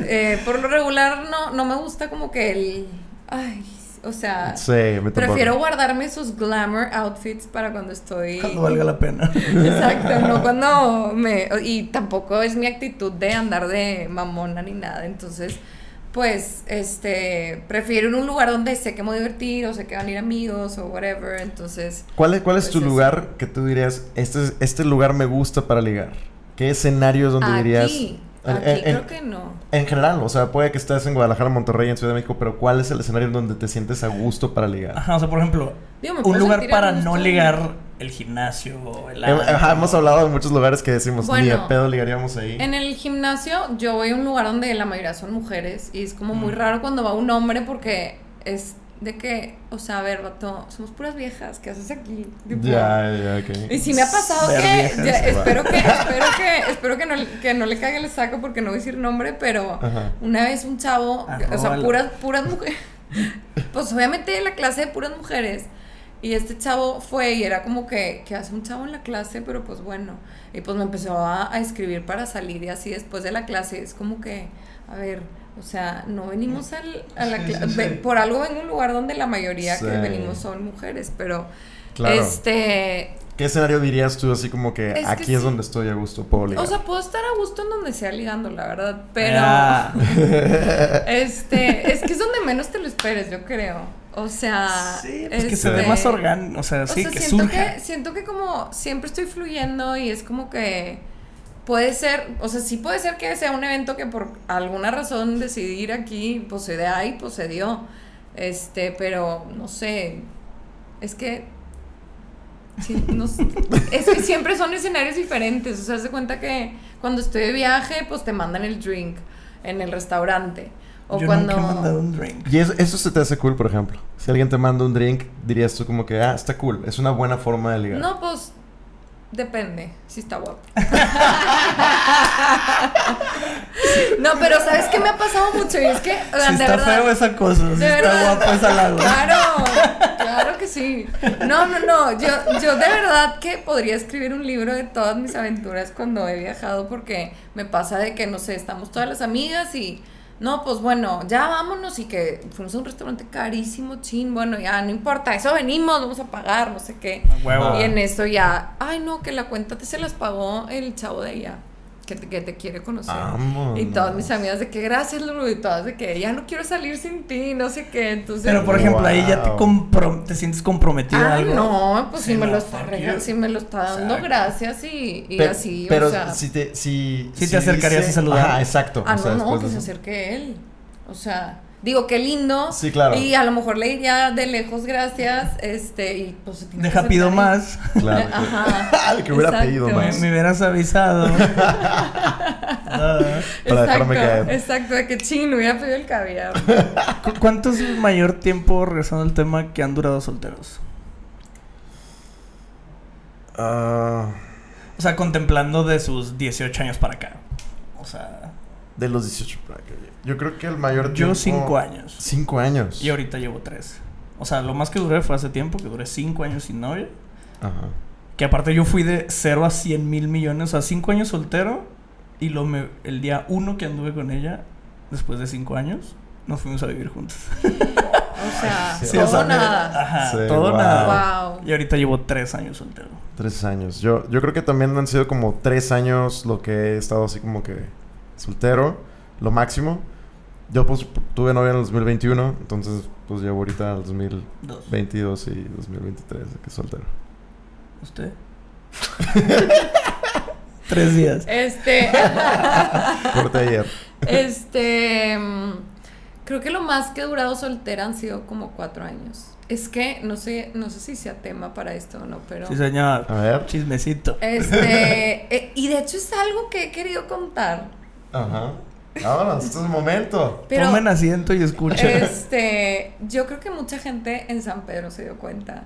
<laughs> eh, por lo regular no, no me gusta como que el... Ay, o sea, Sí, me tampoco. prefiero guardarme esos glamour outfits para cuando estoy... Cuando valga la pena. Exacto, no <laughs> cuando me... Y tampoco es mi actitud de andar de mamona ni nada, entonces... Pues, este, prefiero en un lugar donde sé que me voy a divertir o sé que van a ir amigos o whatever, entonces... ¿Cuál es, cuál es Pues tu eso. lugar que tú dirías, este, es- este lugar me gusta para ligar? ¿Qué escenarios donde dirías? Aquí, En- aquí en- creo que no. En general, o sea, puede que estés en Guadalajara, Monterrey, en Ciudad de México, pero ¿cuál es el escenario donde te sientes a gusto para ligar? Ajá, o sea, por ejemplo, Digo, un lugar para no ligar el gimnasio, el Hem- ajá, hemos hablado de muchos lugares que decimos, ni de pedo ligaríamos ahí. En el gimnasio yo voy a un lugar donde la mayoría son mujeres y es como muy Mm. raro cuando va un hombre porque es de que, o sea, a ver, vato, somos puras viejas, ¿qué haces aquí? Ya, ya, ok. Y si me ha pasado que, viejas, ya, va. espero que, espero que, espero que no, que no le cague el saco porque no voy a decir nombre, pero Ajá. una vez un chavo, o sea, puras, puras mujeres, <laughs> pues obviamente la clase de puras mujeres. Y este chavo fue y era como que, que hace un chavo en la clase, pero pues bueno. Y pues me empezó a, a escribir para salir y así después de la clase. Es como que, a ver, o sea, no venimos al, a la Sí, clase. sí, sí. Por algo en un lugar donde la mayoría que venimos son mujeres, pero Claro. este. ¿Qué escenario dirías tú así como que Es que aquí es donde estoy a gusto, puedo ligar? O sea, puedo estar a gusto en donde sea ligando, la verdad, pero Ah. <laughs> este, es que es donde menos te lo esperes, yo creo. O sea, Sí, pues que se ve este, más orgánico, o sea, O sí, sea, que siento surja. que siento que como siempre estoy fluyendo y es como que puede ser, o sea, sí puede ser que sea un evento que por alguna razón decidí ir aquí, pues se de ahí, pues se dio. Este, pero no sé, es que sí, no es que siempre son escenarios diferentes, o sea, se cuenta que cuando estoy de viaje, pues te mandan el drink en el restaurante. O Yo cuando nunca he mandado un drink. Y eso, eso se te hace cool, por ejemplo. Si alguien te manda un drink, dirías tú como que, ah, está cool, es una buena forma de ligar. No, pues depende, si está guapo. <laughs> no, pero ¿sabes qué me ha pasado mucho? Y es que, o sea, Si de está verdad. feo esa cosa, si está verdad. guapo es halago. Claro, claro que sí. No, no, no. Yo, yo de verdad que podría escribir un libro de todas mis aventuras cuando he viajado porque me pasa de que, no sé, estamos todas las amigas y no, pues bueno, ya vámonos y que fuimos a un restaurante carísimo, chin, bueno, ya no importa, eso venimos, vamos a pagar, no sé qué. Huevo. Y en eso ya, ay no, que la cuenta te se las pagó el chavo de allá, que te, que te quiere conocer. Vámonos. Y todas mis amigas de que gracias, Lulu, y todas de que ya no quiero salir sin ti, no sé qué. Entonces, Pero por ejemplo, ahí ya te, compro- te sientes comprometido a Ah, algo. no, pues Sí, si me lo está regalando, you. si me lo está dando, Exacto. gracias y, y así, pero o sea. si te, si, Sí te acercarías a saludar. Ajá, exacto. ah, o sea, no, no, que de se acerque él. O sea, digo, qué lindo. Sí, claro. Y a lo mejor le diría de lejos gracias, este, y pues Deja pido más. Claro. <laughs> Ajá. <laughs> Al que hubiera Exacto. pedido más. me hubieras avisado. <laughs> Ah. Para dejarme Exacto, caer. Exacto, de que chin, hubiera pedido el caviar. ¿Cu- ¿Cuánto es el mayor tiempo, regresando al tema, que han durado solteros? Ah, O sea, contemplando de sus 18 años para acá. O sea, de los 18 para acá. Yo creo que el mayor yo tiempo- 5 años. 5 años. Y ahorita llevo 3. O sea, lo más que duré fue hace tiempo, que duré 5 años sin novia. Ajá. Que aparte yo fui de 0 a 100 mil millones. O sea, 5 años soltero. Y lo me, el día 1 que anduve con ella, después de 5 años, nos fuimos a vivir juntos. <laughs> O sea, Sí, todo o sea, me- nada. Ajá, Sí, todo wow. nada. Wow. Y ahorita llevo 3 años soltero. Tres años. Yo, yo creo que también han sido como tres años lo que he estado así como que soltero, lo máximo. Yo pues tuve novia en el 2021, entonces pues llevo ahorita el 2022 Dos. y 2023 de que soltero. ¿Usted? <laughs> Tres días. Este, <laughs> Corte ayer. este, mm, creo que lo más que he durado soltera han sido como cuatro años. Es que no sé, no sé si sea tema para esto o no, pero Sí, señor. A ver. Chismecito. este, <laughs> eh, y de hecho es algo que he querido contar. Ajá. Vámonos, este es el momento. Pero Tomen asiento y escuchen. este, yo creo que mucha gente en San Pedro se dio cuenta.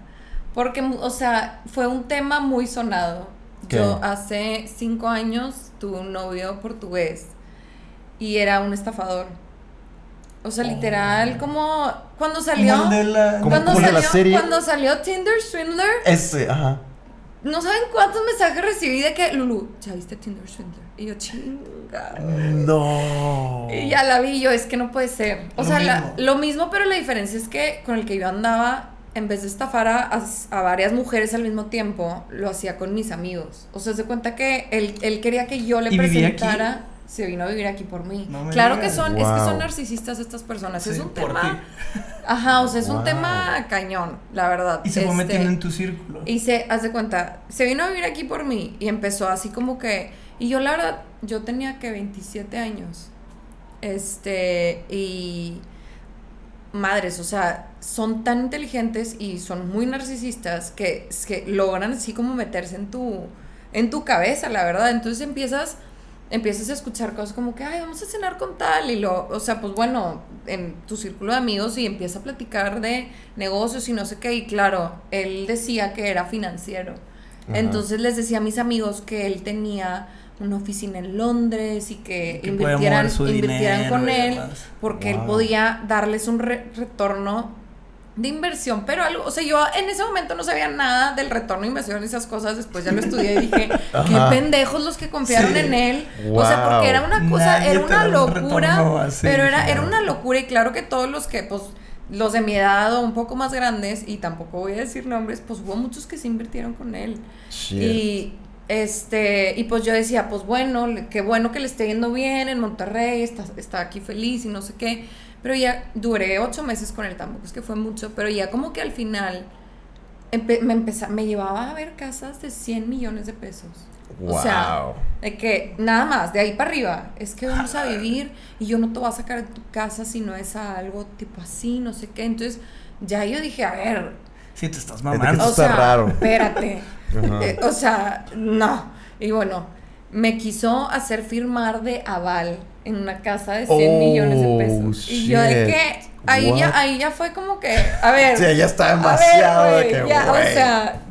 Porque, o sea, fue un tema muy sonado. ¿Qué? Yo hace cinco años tuve un novio portugués y era un estafador. O sea, literal, como cuando salió. Como- Cuando como salió, la serie. cuando salió Tinder Swindler, Ese, ajá. No saben cuántos mensajes recibí de que, Lulu, ¿ya viste Tinder Swindler? Y yo, chinga. No. Y ya la vi yo, es que no puede ser. O Lo sea, la- mismo. lo mismo, pero la diferencia es que con el que yo andaba, en vez de estafar a, varias mujeres al mismo tiempo, lo hacía con mis amigos. O sea, se cuenta que él, él quería que yo le ¿Y vivía aquí? Se vino a vivir aquí por mí. No claro que son, es que son narcisistas estas personas. es Sí, un por tema. ti. Ajá, o sea, es un tema cañón, la verdad. Y se fue Este, metiendo en tu círculo. y se, haz de cuenta, se vino a vivir aquí por mí y empezó así como que, y yo la verdad, yo tenía que 27 años, este, y madres, o sea, son tan inteligentes y son muy narcisistas que, que logran así como meterse en tu, en tu cabeza, la verdad, entonces empiezas empiezas a escuchar cosas como que, ay, vamos a cenar con tal, y lo, o sea, pues bueno, en tu círculo de amigos y empieza a platicar de negocios y no sé qué, y claro, él decía que era financiero. Ajá. Entonces les decía a mis amigos que él tenía una oficina en Londres y que, invirtieran, dinero con él porque él podía darles un re- retorno de inversión, pero algo, o sea, yo en ese momento no sabía nada del retorno de inversión y esas cosas, después ya lo estudié y dije, <laughs> qué pendejos los que confiaron Sí. en él. O sea, porque era una cosa, Nadie era una un locura, así, pero era, era una locura y claro que todos los que, pues, los de mi edad o un poco más grandes, y tampoco voy a decir nombres, pues hubo muchos que se invirtieron con él. Shit. Y este, y pues yo decía, pues bueno, qué bueno que le esté yendo bien en Monterrey, está, está aquí feliz y no sé qué. Pero ya duré ocho meses con él, tampoco es que fue mucho, pero ya como que al final empe- me, empeza- me llevaba a ver casas de 100 millones de pesos. O sea, Wow. de que nada más, de ahí para arriba, es que vamos a vivir y yo no te voy a sacar de tu casa si no es a algo tipo así, no sé qué. Entonces, ya yo dije, a ver, Sí, te estás mamando. o está sea, raro. espérate. Ajá. Eh, o sea, no. Y bueno, me quiso hacer firmar de aval en una casa de 100 Oh, millones de pesos. Y yo de que ahí What? ya, ahí ya fue como que, a ver. Sí, ya está ver, demasiado de que, ya, o sea,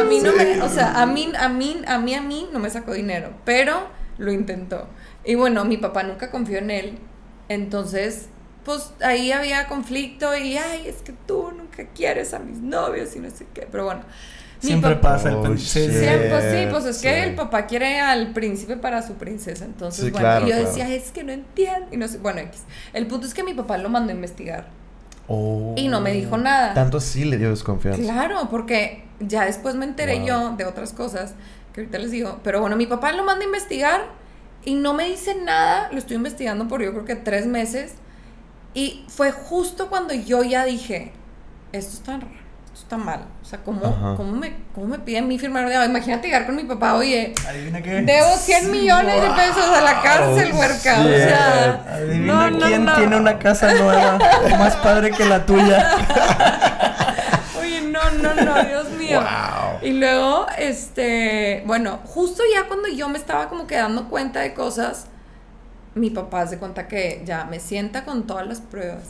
a mí no me, o sea, a mí, a mí, a mí, a mí no me sacó dinero, pero lo intentó. Y bueno, mi papá nunca confió en él, entonces, pues ahí había conflicto y, ay, es que tú nunca quieres a mis novios y no sé qué, pero bueno. Siempre papá- pasa el Oh, pen- shit. sí, sí. Siempre, pues sí, pues es Sí. que el papá quiere al príncipe para su princesa. Entonces, Sí, bueno, claro, y yo claro. decía, es que no entiendo. Y no sé, bueno, X. El punto es que mi papá lo mandó a investigar. Oh. Y no me dijo nada. Tanto así le dio desconfianza. Claro, porque ya después me enteré Wow. yo de otras cosas que ahorita les digo. Pero bueno, mi papá lo manda a investigar y no me dice nada. Lo estoy investigando por yo creo que tres meses. Y fue justo cuando yo ya dije, esto está raro, esto está mal. O sea, ¿cómo, cómo, me, ¿cómo me piden mi firmar de Imagínate llegar con mi papá, oye, Adivina qué. Debo 100 millones de pesos a la cárcel, Oh, huerca. O sea, Adivina no, no, quién no. tiene una casa nueva más padre que la tuya. <laughs> Oye, no, no, no, Dios mío. Wow. Y luego, este, bueno, justo ya cuando yo me estaba como que dando cuenta de cosas, mi papá se cuenta que ya me sienta con todas las pruebas.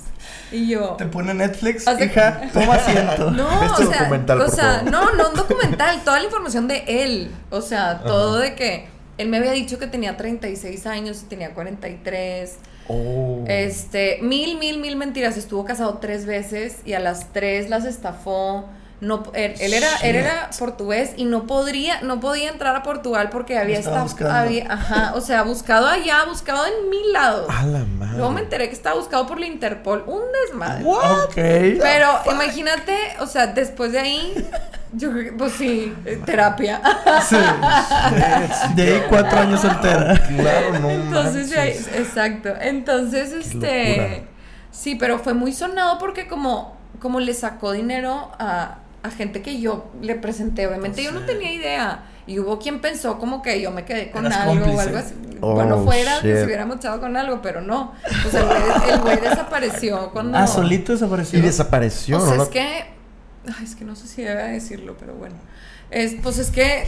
Y yo, Te pone Netflix, Haz de- hija, toma asiento. <laughs> no, Este o sea, documental, o sea, no, no un documental, toda la información de él, o sea, todo de que él me había dicho que tenía 36 años y tenía 43. Oh. Este, mil, mil, mil mentiras. Estuvo casado tres veces y a las tres las estafó. No, él, él era, él era portugués y no podría, no podía entrar a Portugal porque había estaba estado, buscando. había, ajá, o sea, buscado allá, buscado en mil lados. A la madre. Luego me enteré que estaba buscado por la Interpol, un desmadre. Ok. Pero imagínate, o sea, después de ahí, <laughs> yo creo que, pues sí, eh, terapia. Sí. <laughs> De ahí cuatro años soltera. Claro, no Entonces, manches. exacto. Entonces, este. locura. Sí, pero fue muy sonado porque como, como le sacó dinero a, a gente que yo le presenté. Obviamente yo no tenía idea. Y hubo quien pensó como que yo me quedé con Eras algo o algo así. Oh, bueno, fuera que se hubiera mochado con algo, pero no. O sea, el güey, el güey desapareció <laughs> cuando. Ah, solito desapareció. Y desapareció, O sea, ¿no? es que. Ay, es que no sé si debe decirlo, pero bueno. Es, pues es que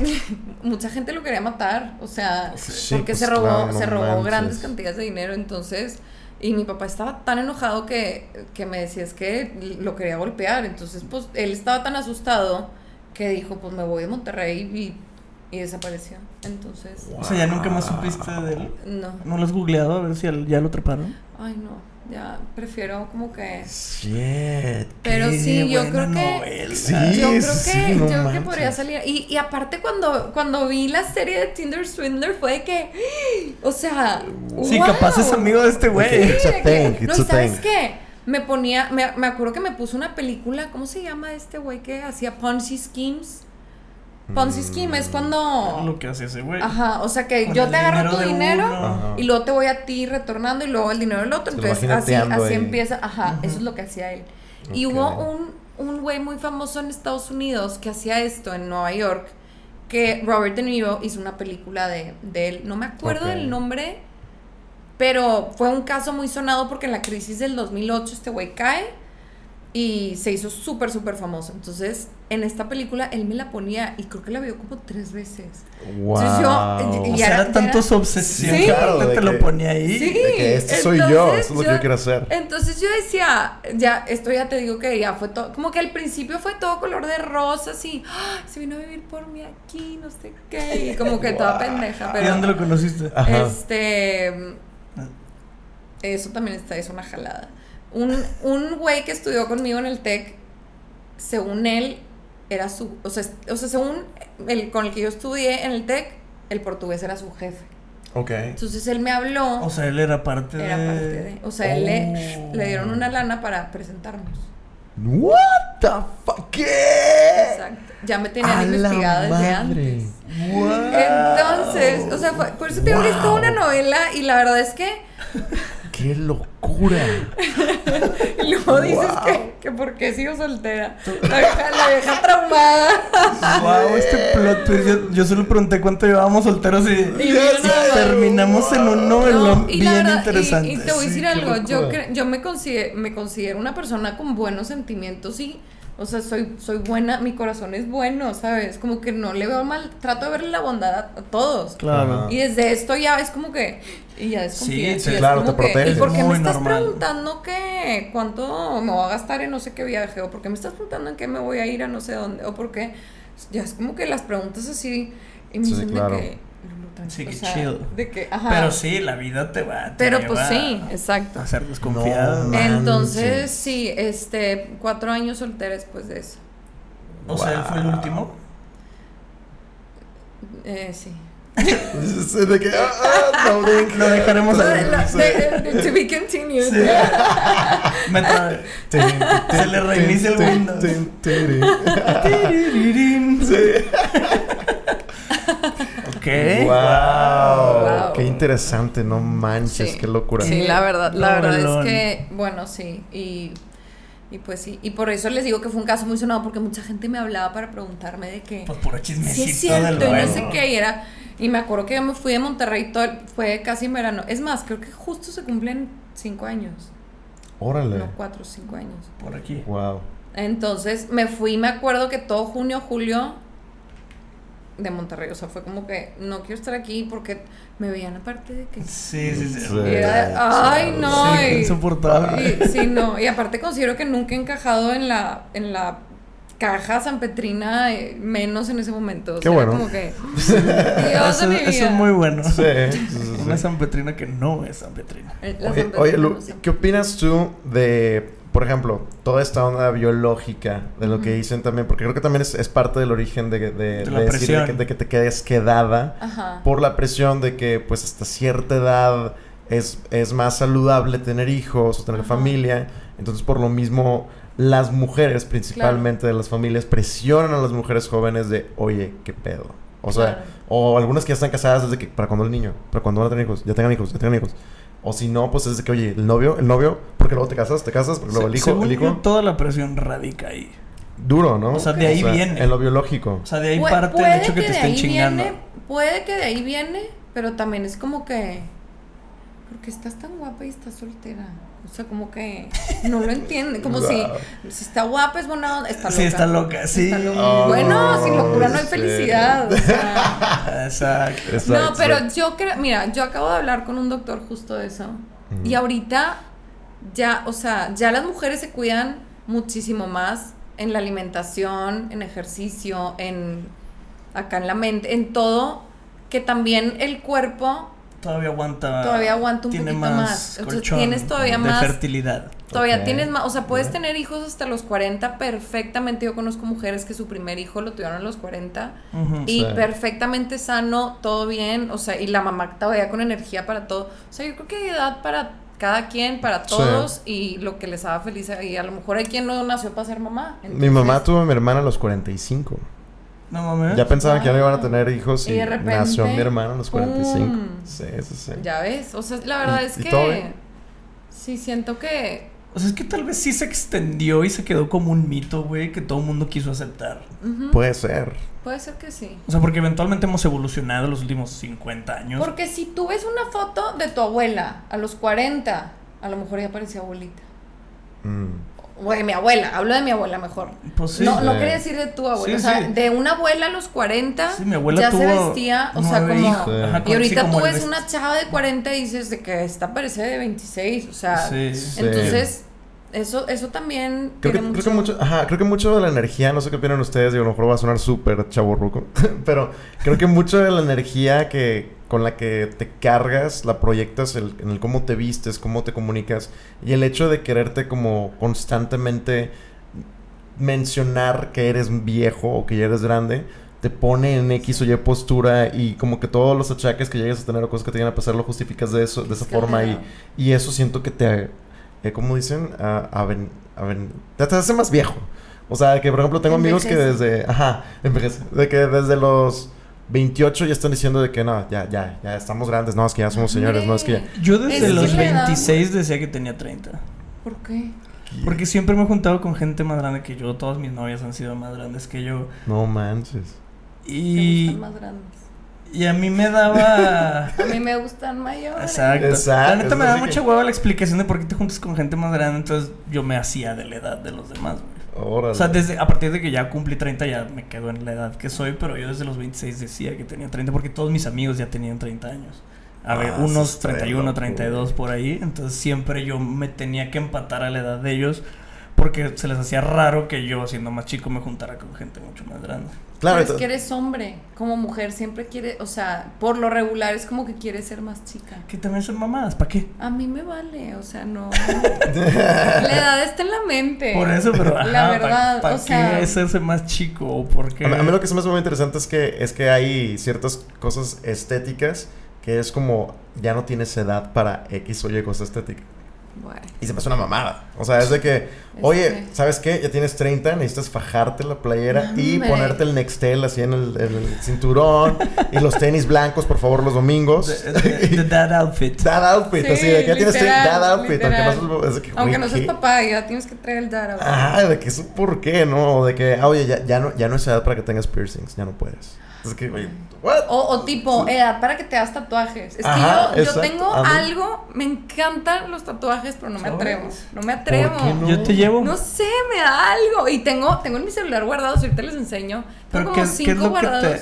<laughs> mucha gente lo quería matar. O sea, Sí, porque pues se robó, claro, se robó grandes cantidades de dinero. Entonces. Y mi papá estaba tan enojado que, que me decía es que lo quería golpear. Entonces, pues él estaba tan asustado que dijo, pues me voy de Monterrey y, y desapareció. Entonces, O sea, ya nunca más supiste de él. no. ¿No lo has googleado a ver si ya lo atraparon? Ay, no. Ya prefiero como que. Shit. Pero sí, yo creo que. Sí. yo creo que, sí, no yo creo que podría salir. Y, y aparte, cuando, cuando vi la serie de Tinder Swindler, fue de que. <gasps> O sea. Sí, wow. capaz es amigo de este güey. Thing, no, ¿sabes qué? Me ponía. Me, me acuerdo que me puso una película. ¿Cómo se llama este güey que hacía Ponzi Schemes? Ponzi Mm. Scheme es cuando. Lo que hace ese güey. Ajá, o sea que Con yo te agarro tu dinero uno. Y luego te voy a ti retornando y luego el dinero del otro. Se Entonces así, así ahí. empieza, ajá, eso es lo que hacía él. Y hubo un, un güey muy famoso en Estados Unidos que hacía esto en Nueva York, que Robert De Niro hizo una película de, de él. No me acuerdo Ok. del nombre, pero fue un caso muy sonado porque en la crisis del 2008 este güey cae y se hizo súper, súper famoso. Entonces, en esta película él me la ponía y creo que la vio como tres veces. Wow. Entonces yo- O y sea, era- era tanto su obsesión Sí. Claro, de te que- lo ponía ahí. Sí, De que este soy yo, entonces eso es lo que yo quiero hacer. Entonces yo decía, ya, esto ya te digo que ya fue todo, como que al principio fue todo color de rosas y "Ah, se vino a vivir por mí aquí, no sé qué, y como que toda <laughs> pendeja, ¿Y pero dónde lo conociste? Ajá. este, eso también está, es una jalada. Un, un güey que estudió conmigo en el TEC, según él, era su, o sea, o sea, según el con el que yo estudié en el TEC, el portugués era su jefe. Ok. Entonces él me habló. O sea, él era parte Era de. parte de. O sea, él le, Oh. le dieron una lana para presentarnos. What the fuck? ¿Qué? Exacto. Ya me tenían A investigada desde madre. antes. Wow. Entonces, o sea, fue- por eso te digo que es toda Wow. una novela y la verdad es que ¡Qué locura! <laughs> y luego dices Wow. que, que por qué sigo soltera. La vieja, la vieja traumada. Wow, este plot twist. Yo, yo solo pregunté cuánto llevábamos solteros y, <laughs> terminamos en un novelón No, y la bien verdad, interesante. Y, te voy a decir algo, yo, yo me, considero, me considero una persona con buenos sentimientos y, o sea, soy, soy buena, mi corazón es bueno, ¿sabes? Como que no le veo mal, trato de verle la bondad a, a todos. Claro. Y desde esto ya es como que, y ya desconfías. Sí, y es claro, como te que, proteges. ¿Y por qué Muy me estás normal. preguntando que cuánto me voy a gastar en no sé qué viaje? ¿O por qué me estás preguntando en qué me voy a ir a no sé dónde? ¿O por qué? Ya es como que las preguntas así, y me Sí, dicen claro. de que, Tranqui- Sí, o que sea, chill. de que, ajá. Pero sí, la vida te va. te Pero pues sí, exacto. A ser desconfiado. No. Entonces, sí, este, cuatro años soltera después de eso. O sea, él fue el Wow. último. Eh, sí. <laughs> De que, ah, ah, no, de- Lo dejaremos ahí. lo- de- de- to be continued. Sí. <laughs> Se le reinicia el Windows. Sí. Ok. Wow. Wow. Qué interesante, no manches, Sí. qué locura. Sí, la verdad, la verdad Novelón. es que, bueno, sí, y, y pues sí, y por eso les digo que fue un caso muy sonado, porque mucha gente me hablaba para preguntarme de que, Pues puro chismecito sí es cierto, y no sé qué, y era, y me acuerdo que yo me fui de Monterrey, todo, el- fue casi en verano, es más, creo que justo se cumplen cinco años, Órale. no cuatro, cinco años. Por aquí. Wow. Entonces me fui, me acuerdo que todo junio, julio de Monterrey, o sea, fue como que no quiero estar aquí porque me veían aparte de que... Sí, sí, sí. Era ay, no, Sí, y- insoportable. y- sí, no, y aparte considero que nunca he encajado en la, en la caja sanpetrina, eh, menos en ese momento. O Qué sea, bueno. como que, <laughs> Dios Eso, de mi eso vida. es muy bueno. <laughs> Sí. Una San Petrina que no es San Petrina. Eh, la Oye, oye, Lu. ¿qué opinas tú de, por ejemplo, toda esta onda biológica, de lo que dicen también? Porque creo que también es, es parte del origen de, de, De la de decir que, de que te quedes quedada Ajá. por la presión de que, pues, hasta cierta edad es, es más saludable tener hijos o tener Ajá. familia. Entonces, por lo mismo, las mujeres, principalmente de las familias, presionan a las mujeres jóvenes de, oye, ¿qué pedo? O sea, Claro. o algunas que ya están casadas desde que, ¿para cuando el niño? ¿Para cuando van a tener hijos? Ya tengan hijos, ya tengan hijos. O si no, pues es de que, oye, el novio, el novio, porque luego te casas, te casas, porque luego el hijo, Según el yo, hijo. toda la presión radica ahí. Duro, ¿no? O sea, de ahí viene. En lo biológico. O sea, de ahí Pu- parte el hecho que te de estén chingando. Viene, puede que de ahí viene, pero también es como que. Porque estás tan guapa y estás soltera. O sea, como que no lo entiende. Como <laughs> si, Wow. si está guapa es buena onda, está loca. Sí, está loca, sí. Está loca. Oh, bueno, sin locura no hay sí. felicidad. o sea. Exacto. <laughs> Exacto. no, pero yo creo, mira, yo acabo de hablar con un doctor justo de eso. Y ahorita ya, o sea, ya las mujeres se cuidan muchísimo más en la alimentación, en ejercicio, en acá en la mente, en todo, que también el cuerpo todavía aguanta. Todavía aguanta un tiene poquito más. más. Entonces, colchón tienes todavía de más- fertilidad. Todavía tienes más, o sea, puedes tener hijos hasta los 40 perfectamente. Yo conozco mujeres que su primer hijo lo tuvieron a los 40 Ujú. y Sí. perfectamente sano, todo bien, o sea, y la mamá todavía con energía para todo. O sea, yo creo que hay edad para cada quien, para Sí. todos y lo que les haga feliz. Y a lo mejor hay quien no nació para ser mamá. Mi mamá tuvo a mi hermana a los 45. No mames. Ya pensaban que ya no iban a Ah. tener hijos y, Y de repente, nació mi hermana a los 45. ¡pum! Sí, sí, sí. Ya ves, o sea, la verdad Y- es y todo bien. que sí siento que O sea, es que tal vez sí se extendió y se quedó como un mito, güey, que todo el mundo quiso aceptar. Puede ser. puede ser que sí. O sea, porque eventualmente hemos evolucionado los últimos 50 años. Porque si tú ves una foto de tu abuela a los 40, a lo mejor ya parecía abuelita. Mm. O de mi abuela, hablo de mi abuela mejor. Pues sí. no, no quería decir de tu abuela, Sí, o sea, sí. de una abuela a los 40 Sí, mi abuela ya se vestía, o sea, como... Ajá, Y sí, ahorita como tú ves una chava de 40 y dices de que esta parece de 26, o sea, Sí. Sí. entonces eso eso también Creo que, tiene creo que mucho, ajá, creo que mucho de la energía, no sé qué opinan ustedes, digo, a lo mejor va a sonar súper chaborruco, <laughs> pero creo que mucho de la energía que con la que te cargas la proyectas el- en el cómo te vistes, cómo te comunicas y el hecho de quererte como constantemente mencionar que eres viejo o que ya eres grande te pone en X o Y postura y como que todos los achaques que llegues a tener o cosas que te llegan a pasar lo justificas de eso de esa Claro. forma y, y eso siento que te eh, ¿cómo dicen? Te, te hace más viejo. O sea, que por ejemplo tengo amigos que desde, ajá, envejece, de que desde los 28 ya están diciendo de que no, ya, ya, ya estamos grandes, no, es que ya somos señores, no, es que ya... Yo desde Es los que le da 26 decía que tenía 30. ¿Por qué? Porque siempre me he juntado con gente más grande que yo. Todas mis novias han sido más grandes que yo. No manches. ¿Te Y, gustan más grandes? y a mí me daba... <laughs> A mí me gustan mayores. Exacto. Exacto, La neta me da mucha que- hueva la explicación de por qué te juntas con gente más grande. Entonces yo me hacía de la edad de los demás, güey. Órale. O sea, desde, a partir de que ya cumplí 30 ya me quedo en la edad que soy, pero yo desde los 26 decía que tenía 30 porque todos mis amigos ya tenían 30 años. A ver, Ah, unos está de 31, loco, 32 güey. por ahí. Entonces siempre yo me tenía que empatar a la edad de ellos porque se les hacía raro que yo, siendo más chico, me juntara con gente mucho más grande. claro, Pero es que eres hombre, como mujer siempre quiere, o sea, por lo regular es como que quiere ser más chica. Que también son mamadas, ¿para qué? A mí me vale, o sea, no. <laughs> la edad está en la mente. Por eso, pero ajá, La verdad, ¿para o sea- qué hacerse más chico? ¿O por qué? a, mí, a mí lo que se me hace muy interesante es que, es que hay ciertas cosas estéticas que es como ya no tienes edad para X o Y cosa estética. Bueno, Y se me hace una mamada. O sea, es de que, oye, ¿sabes qué? Ya tienes 30, necesitas fajarte la playera y ponerte el Nextel así en el, en el cinturón y los tenis blancos, por favor, los domingos. The, the- the dad outfit. Dad outfit, Sí, así de que ya tienes literal, dad outfit, literal. aunque no seas, es de que, aunque no seas ¿qué? papá, ya tienes que traer el dara. Ajá, de que eso por qué, ¿no? De que, ah, oye, ya, ya no, ya no es edad para que tengas piercings, ya no puedes. Es que, oye, ¿what? O, o tipo, edad para que te hagas tatuajes. Es Ajá, que yo, yo tengo algo, me encantan los tatuajes, pero no me ¿Sabes? atrevo. No me atrevo. qué no? Yo te llevo. No sé, me da algo. Y tengo, tengo en mi celular guardados, ahorita les enseño. Tengo ¿qué- como qué cinco es lo que te- guardados.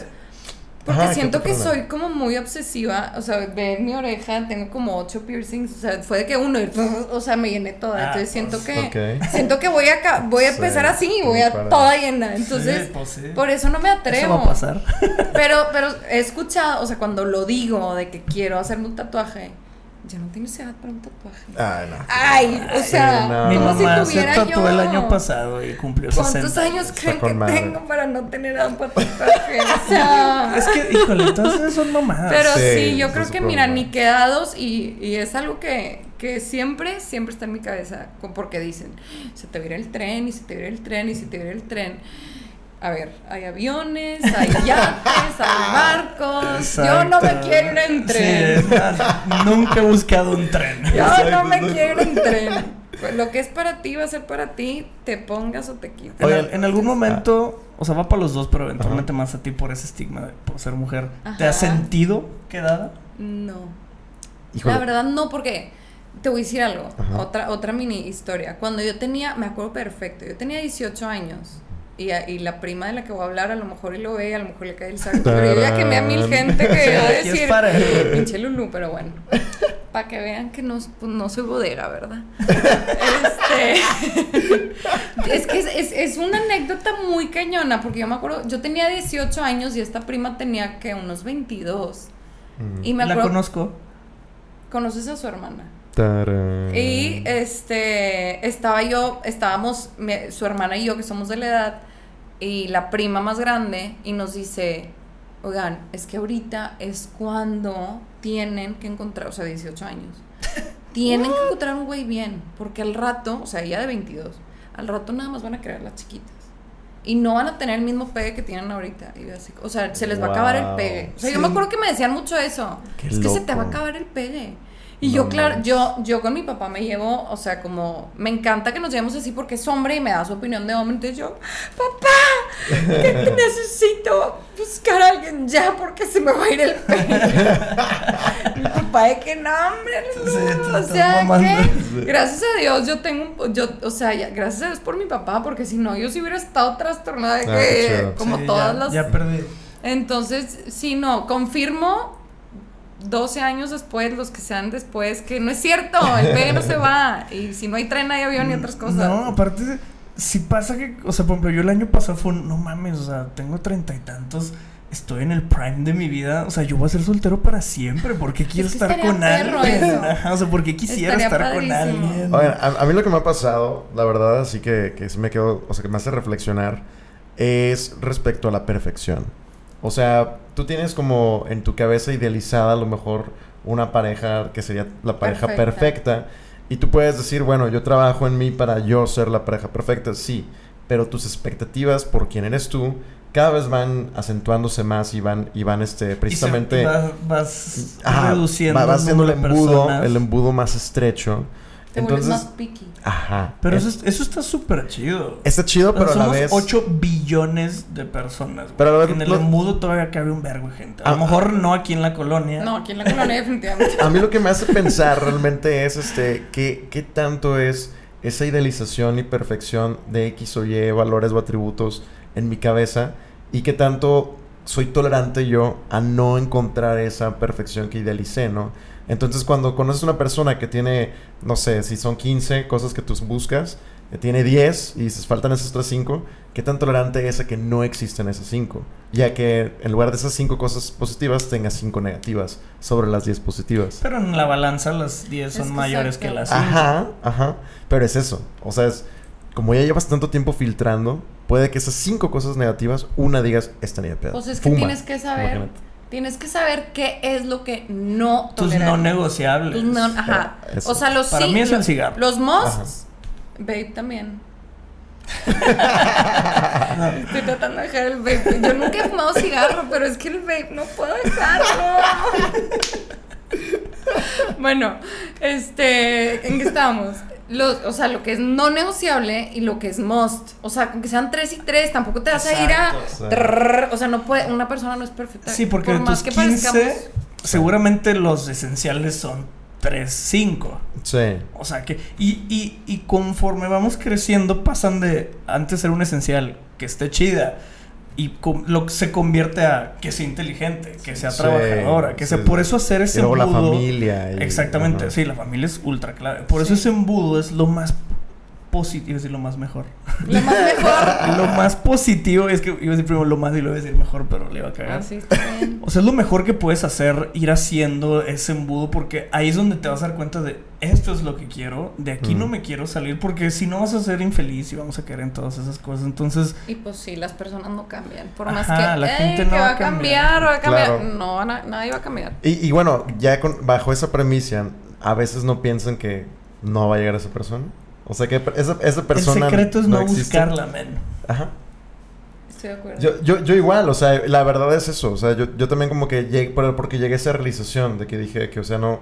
Porque Ajá, ¿qué siento que soy como muy obsesiva. O sea, ve mi oreja, tengo como ocho piercings. O sea, fue de que uno, y, <laughs> o sea, me llené toda. Ah, Entonces siento pues, que. ok. Siento que voy a, voy a Sí, empezar así, voy a padre. toda llena. Entonces, Sí, pues sí. por eso no me Eso atrevo. va a pasar. Pero, pero he escuchado, o sea, cuando lo digo de que quiero hacerme un tatuaje, ya no tienes edad para un tatuaje. Ay, no. Ay, o sea, no. Mi como mamá si se tuviera tatuó yo. el año pasado y cumplió 60. ¿Cuántos años creen que madre. tengo para no tener edad para tatuaje? O sea. Es que, híjole, entonces son mamadas. Pero sí, Sí, yo creo que, mira, ni quedados y, y es algo que, que siempre, siempre está en mi cabeza, porque dicen, se te viera el tren y se te viera el tren y se te viera el tren. A ver, hay aviones, hay <laughs> yates, hay barcos. Yo no me quiero ir en Sí, tren. es más, nunca he buscado un tren. Yo <laughs> Exacto, no me quiero ir en tren. Pues lo que es para ti va a ser para ti, te pongas o te quites. Al- en algún momento, o sea, va para los dos, pero eventualmente más a ti por ese estigma de por ser mujer. ¿Te has sentido quedada? No. Híjole. La verdad no, porque te voy a decir algo, Ajá. otra, otra mini historia. Cuando yo tenía, me acuerdo perfecto, yo tenía 18 años. Y, a- y la prima de la que voy a hablar a lo mejor y lo ve, a lo mejor le cae el saco. Pero yo ya quemé a mil gente que <laughs> va a decir, pinche Lulu, pero bueno. Para que vean que no, pues, no soy bodega, ¿verdad? Este, es que es, es, es una anécdota muy cañona, porque yo me acuerdo, yo tenía 18 años y esta prima tenía que unos 22. Mm. Y me La acuerdo, conozco. conoces a su hermana. Tarán. Y este, estaba yo, estábamos, su hermana y yo, que somos de la edad, y la prima más grande, y nos dice, oigan, es que ahorita es cuando tienen que encontrar, o sea, 18 años, <laughs> tienen que encontrar un güey bien, porque al rato, o sea, ella de 22, al rato nada más van a crear las chiquitas. Y no van a tener el mismo pegue que tienen ahorita. Y yo así, o sea, se les va a acabar el pegue. O sea, Sí. yo me acuerdo que me decían mucho eso. Qué es que se te va a acabar el pegue. Y No yo, claro, yo, yo con mi papá me llevo, o sea, como, me encanta que nos llevemos así porque es hombre y me da su opinión de hombre. Entonces yo, papá, que te <laughs> necesito buscar a alguien ya porque se me va a ir el pegue. <laughs> mi papá de que no, hombre, no, Sí, te o sea, que gracias a Dios yo tengo, un- yo, o sea, ya- gracias a Dios por mi papá, porque si no, yo sí hubiera estado trastornada de Ah, que, como Sí, todas ya, las... Ya perdí. Entonces, sí, no, confirmo 12 años después, los que sean después, que no es cierto, el pegue no se va. Y si no hay tren, hay avión y otras cosas. No, aparte, si pasa que, o sea, por ejemplo, yo el año pasado fue, no mames, o sea, tengo treinta y tantos, estoy en el prime de mi vida, o sea, yo voy a ser soltero para siempre, ¿por qué quiero que estar con perro alguien? Ajá, o sea, ¿por qué quisiera Estaría estar con alguien? Oigan, a, a mí lo que me ha pasado, la verdad, así que, que sí me quedo, o sea, que me hace reflexionar, es respecto a la perfección. O sea, tú tienes como en tu cabeza idealizada a lo mejor una pareja que sería la pareja Perfecta. perfecta. Y tú puedes decir, bueno, yo trabajo en mí para yo ser la pareja perfecta, sí. Pero tus expectativas por quién eres tú cada vez van acentuándose más y van, y van este, Y se- precisamente... vas, vas reduciendo va, va el haciendo embudo, personas. el embudo más estrecho. Te vuelves Entonces, más picky. ajá. Pero eso, es- eso está súper chido. Está chido, O sea, pero a la somos vez. 8 billones de personas. güey. Pero a la vez en el lo- embudo todavía cabe un vergo de gente. A Ah, lo mejor no aquí en la colonia. No, aquí en la colonia definitivamente. A mí lo que me hace pensar realmente es este qué, qué tanto es esa idealización y perfección de X o Y valores o atributos en mi cabeza y qué tanto soy tolerante yo a no encontrar esa perfección que idealicé, ¿no? Entonces cuando conoces una persona que tiene, no sé, si son 15 cosas que tú buscas, que tiene 10 y dices, faltan esas otras 5, ¿qué tan tolerante es a que no existen esas 5? Ya que en lugar de esas 5 cosas positivas, tengas 5 negativas sobre las 10 positivas. Pero en la balanza las 10 Es son que mayores que las 5. Ajá, ajá. Pero es eso. O sea, es como ya llevas tanto tiempo filtrando, puede que esas cinco cosas negativas, una digas, esta ni de pedo. Pues es que Fuma. tienes que saber, Imagínate. Tienes que saber qué es lo que no Tus tolerar. no negociables. Tus no, ajá. Eso. O sea, los Para sí- mí es el cigarro. Los musts, vape también. <laughs> Estoy tratando de dejar el vape. Yo nunca he fumado cigarro, pero es que el vape no puedo dejarlo. <laughs> bueno, este, ¿en qué estamos? Los, o sea, lo que es no negociable y lo que es must. O sea, con que sean tres y tres, tampoco te vas a ir a. Trrr, o sea, no puede, una persona no es perfecta. Sí, porque Por de más tus que 15, parezcamos- seguramente los esenciales son 3, 5. Sí. O sea que, y, y, y conforme vamos creciendo, pasan de antes ser un esencial que esté chida y lo, se convierte a que sea inteligente, que sea Sí, trabajadora, que sí, sea. Por eso hacer Y ese luego la embudo- familia. y- Exactamente, sí, la familia es ultra clave. Por eso ese embudo es lo más positivo, es decir, lo más mejor. Lo más mejor. <laughs> lo más positivo es que iba a decir primero lo más y luego iba a decir mejor, pero le iba a cagar. Así está bien. O sea, es lo mejor que puedes hacer ir haciendo ese embudo porque ahí es donde te vas a dar cuenta de esto es lo que quiero, de aquí Mm. no me quiero salir porque si no vas a ser infeliz y vamos a caer en todas esas cosas. Entonces, Y pues sí, las personas no cambian. Por más Ajá, que, la "Ey, gente que no va va a cambiar, cambiar". va a cambiar. Claro. No, van a- nadie va a cambiar. Y, y bueno, ya con, bajo esa premisa, a veces no piensan que no va a llegar esa persona. O sea que esa, esa persona. el secreto es no, buscarla, men. Ajá. Estoy de acuerdo. Yo, yo, yo igual, o sea, la verdad es eso. O sea, yo, yo también como que llegué, porque llegué a esa realización de que dije que, o sea, no,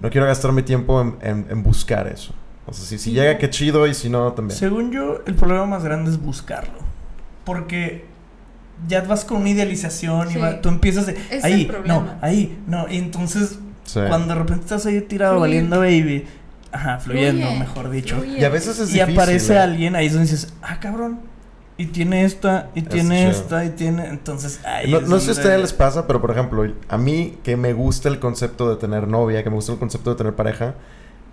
no quiero gastar mi tiempo en, en- en buscar eso. O sea, si, si Sí. llega, qué chido, y si no, también. Según yo, el problema más grande es buscarlo. Porque ya vas con una idealización Sí. y va- tú empiezas de Es ahí, el problema. no, ahí, no. Y entonces, Sí. cuando de repente estás ahí tirado Fluir. valiendo baby, ajá, fluyendo, Fluye, mejor dicho. fluye. Y a veces es y difícil. aparece ¿eh? alguien, ahí es donde dices, ah, cabrón. Y tiene esta, y tiene esta, y tiene. Entonces, ahí No, no sé si a ustedes les pasa, pero por ejemplo, a mí que me gusta el concepto de tener novia, que me gusta el concepto de tener pareja,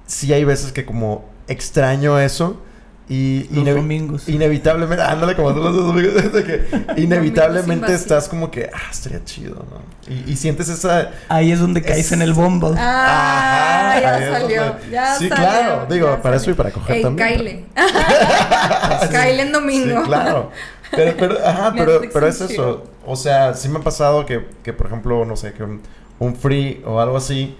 sí hay veces que como extraño eso Y Los inevi- domingos. inevitablemente, ándale como tú los domingos, <laughs> de que inevitablemente estás como que, ah, estaría chido, ¿no? Y, y sientes esa... Ahí es donde caes Es- en el Bumble. Ah, Ajá, ya salió. donde- Ya Sí, salió, claro, digo, para eso y para coger Ey, también. Kyle. Kyle <laughs> <laughs> en domingo. Sí, claro. Pero, pero, ajá, pero, es eso. O sea, sí me ha pasado que, que por ejemplo, no sé, que un, un free o algo así,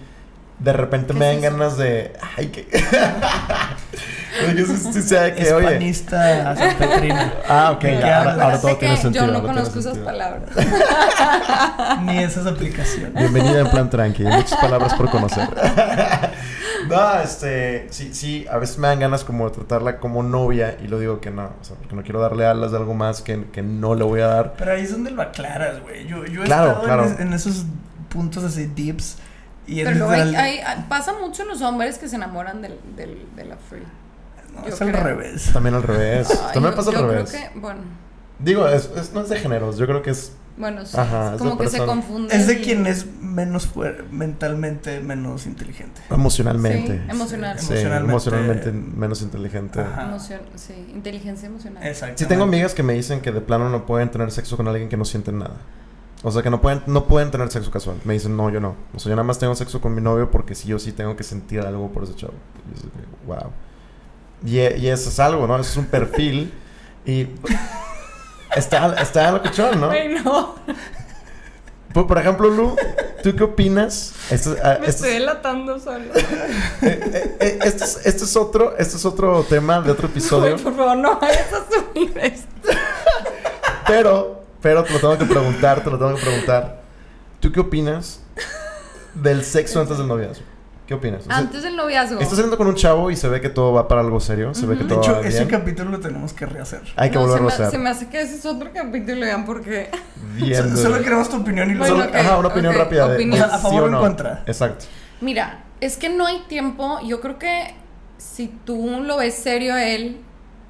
de repente ¿Qué me dan ganas de. Ay, que. De que sí- que, oye. Hispanista a San Petrina. Ah, ok, ¿De qué ya. Ahora, todo tiene sentido. yo no conozco esas sentido. palabras. <laughs> Ni esas aplicaciones. Bienvenida en plan tranqui. Muchas palabras por conocer. <laughs> no, este. Sí, sí, a veces me dan ganas como de tratarla como novia y lo digo que no. O sea, porque no quiero darle alas de algo más que, que no le voy a dar. Pero ahí es donde lo aclaras, güey. Yo, yo he Claro, estado claro. En, en esos puntos así dips. Y Pero luego hay- hay- hay- pasa mucho en los hombres que se enamoran del, del, de la free. no, yo es al revés. También al revés. Ay, También yo- pasa al yo revés. Creo que, bueno, Digo, es, es- no es de géneros, yo creo que es. bueno, sí, Ajá, es como de que se confunde. Es de y- quien es menos mentalmente menos inteligente. Emocionalmente. Sí, emocional. Sí, Emocionalmente. emocionalmente menos inteligente. Ajá. Sí, inteligencia emocional. Exacto. Sí tengo amigas que me dicen que de plano no pueden tener sexo con alguien que no sienten nada. O sea, que no pueden, no pueden tener sexo casual. Me dicen, no, yo no. O sea, yo nada más tengo sexo con mi novio porque sí yo sí tengo que sentir algo por ese chavo. Y yo wow. Y, e- y eso es algo, ¿no? Eso es un perfil. <laughs> y está, está locochón, ¿no? Ay, no. Por, por ejemplo, Lu, ¿tú qué opinas? Esto, ah, Me esto estoy es- delatando solo. <laughs> este, es, este es otro, este es otro tema de otro episodio. Por favor, no vayas a subir esto. Pero, pero te lo tengo que preguntar, te lo tengo que preguntar. ¿Tú qué opinas del sexo antes del noviazgo? ¿Qué opinas? O sea, Antes del noviazgo. Estás saliendo con un chavo y se ve que todo va para algo serio, se ve que. De todo hecho, va ese bien. capítulo lo tenemos que rehacer. Hay que No, volverlo a se me, hacer. se me hace que ese es otro capítulo, vean, porque... Bien. <laughs> So- Solo queremos tu opinión y lo Bueno, Solo- ok, ajá, una opinión ok, rápida de opinión. O sea, a favor sí o en no. contra. Exacto. Mira, es que no hay tiempo. Yo creo que si tú lo ves serio a él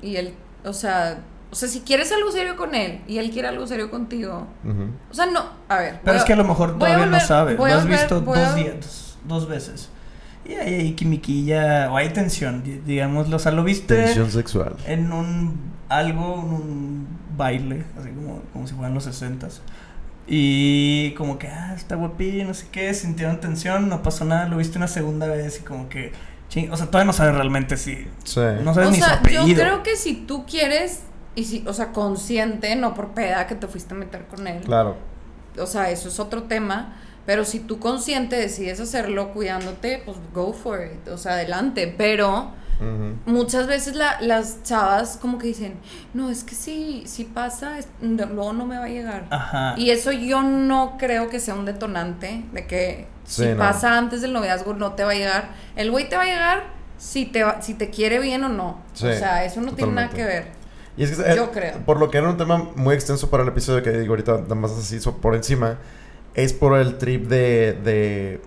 y él, o sea, o sea, si quieres algo serio con él y él quiere algo serio contigo, o sea, no, a ver. Pero es que a lo mejor todavía no volver- sabes. Lo has volver- visto dos días, dos veces. Y hay, hay quimiquilla o hay tensión, di- digámoslo. O sea, lo viste Tensión sexual. en un algo, en un baile, así como, como si fueran los sesentas. Y como que, ah, está guapillo, no sé qué, sintieron tensión, no pasó nada, lo viste una segunda vez y como que, ching, o sea, todavía no sabes realmente si, Sí. no sabes O ni su sea, yo apellido. creo que si tú quieres y si, o sea, consciente, no por peda que te fuiste a meter con él. Claro. O sea, eso es otro tema. Pero si tú consciente decides hacerlo cuidándote, pues go for it. O sea, adelante. Pero muchas veces la- las chavas como que dicen, no, es que si, si pasa, es- no- luego no me va a llegar. Ajá. Y eso yo no creo que sea un detonante de que Sí, si no. pasa antes del noviazgo no te va a llegar. El güey te va a llegar si te, va- si te quiere bien o no. Sí, o sea, eso no tiene nada que ver. Y es que, eh, Yo creo. Por lo que era un tema muy extenso para el episodio que digo ahorita, nada más así por encima, es por el trip de, de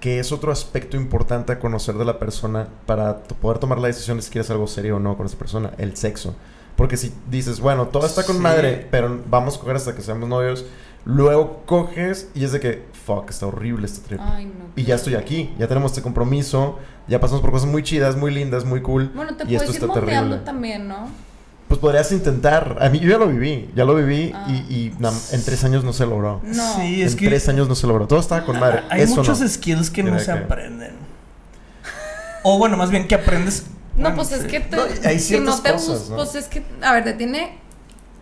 que es otro aspecto importante a conocer de la persona para poder tomar la decisión de si quieres algo serio o no con esa persona, el sexo. Porque si dices, bueno, todo está con Sí. madre, pero vamos a coger hasta que seamos novios, luego coges y es de que, fuck, está horrible este trip. Ay, no. Y ya estoy aquí, ya tenemos este compromiso, ya pasamos por cosas muy chidas, muy lindas, muy cool. Bueno, te y esto puedes ir está moldeando terrible. también, ¿no? Pues podrías intentar. A mí yo ya lo viví, ya lo viví Ah. y, y na- en tres años no se logró. No. Sí, es en que tres años no se logró. Todo estaba con madre. hay Eso muchos no. skills que no se que- aprenden. O bueno, más bien que aprendes. No, bueno, pues es que te, No, hay si no te cosas, pues es que, a ver, te tiene,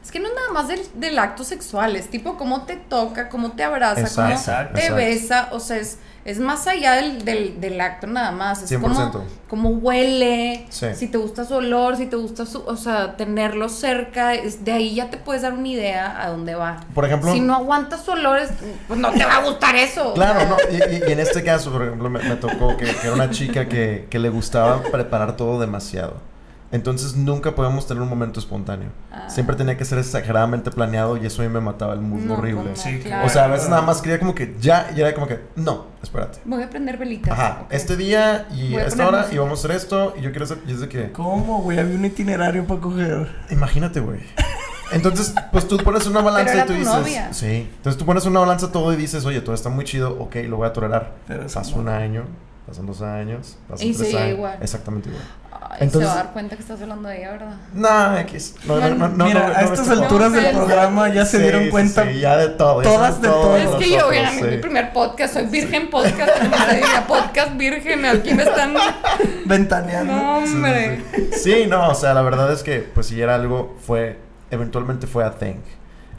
es que no es nada más del, del acto sexual, es tipo cómo te toca, cómo te abraza, Exacto, cómo exacto, te exacto. besa, o sea, es, es más allá del, del, del acto nada más, es 100%. como, cómo huele, Sí. si te gusta su olor, si te gusta su, o sea, tenerlo cerca, es- de ahí ya te puedes dar una idea a dónde va. Por ejemplo, Si no aguantas su olor, es- pues no te va a gustar eso. claro, no. Y, y- y en este caso, por ejemplo, me, me tocó que, que era una chica que, que le gustaba preparar todo demasiado. Entonces nunca podíamos tener un momento espontáneo. Ah. Siempre tenía que ser exageradamente planeado y eso a mí me mataba el mood No, horrible. Sí, Claro. O sea, a veces nada más quería como que ya, y era como que, no, espérate. Voy a prender velitas. Ajá, este día y a esta hora música. y vamos a hacer esto y yo quiero hacer, y es de que, ¿Cómo, güey? Había un itinerario para coger. imagínate, güey. Entonces, pues tú pones una balanza era y tú tu dices, novia. sí. Entonces tú pones una balanza todo y dices, oye, todo está muy chido, ok, lo voy a tolerar. Pasa un año, pasan dos años, pasan Y tres años. igual. Exactamente igual. Entonces- se va a dar cuenta que estás hablando de ella, ¿verdad? No, X. No, no, no, no, Mira, no, a estas no, alturas del no, programa ya se dieron sí, cuenta. sí, ya de todo. todas de todos todo. Es que yo, sí. mi primer podcast, soy virgen podcast, <laughs> podcast virgen, aquí me están... Ventaneando. No, Sí, hombre. sí, sí. Sí, no, o sea, la verdad es que, pues si era algo, fue, eventualmente fue a Thing.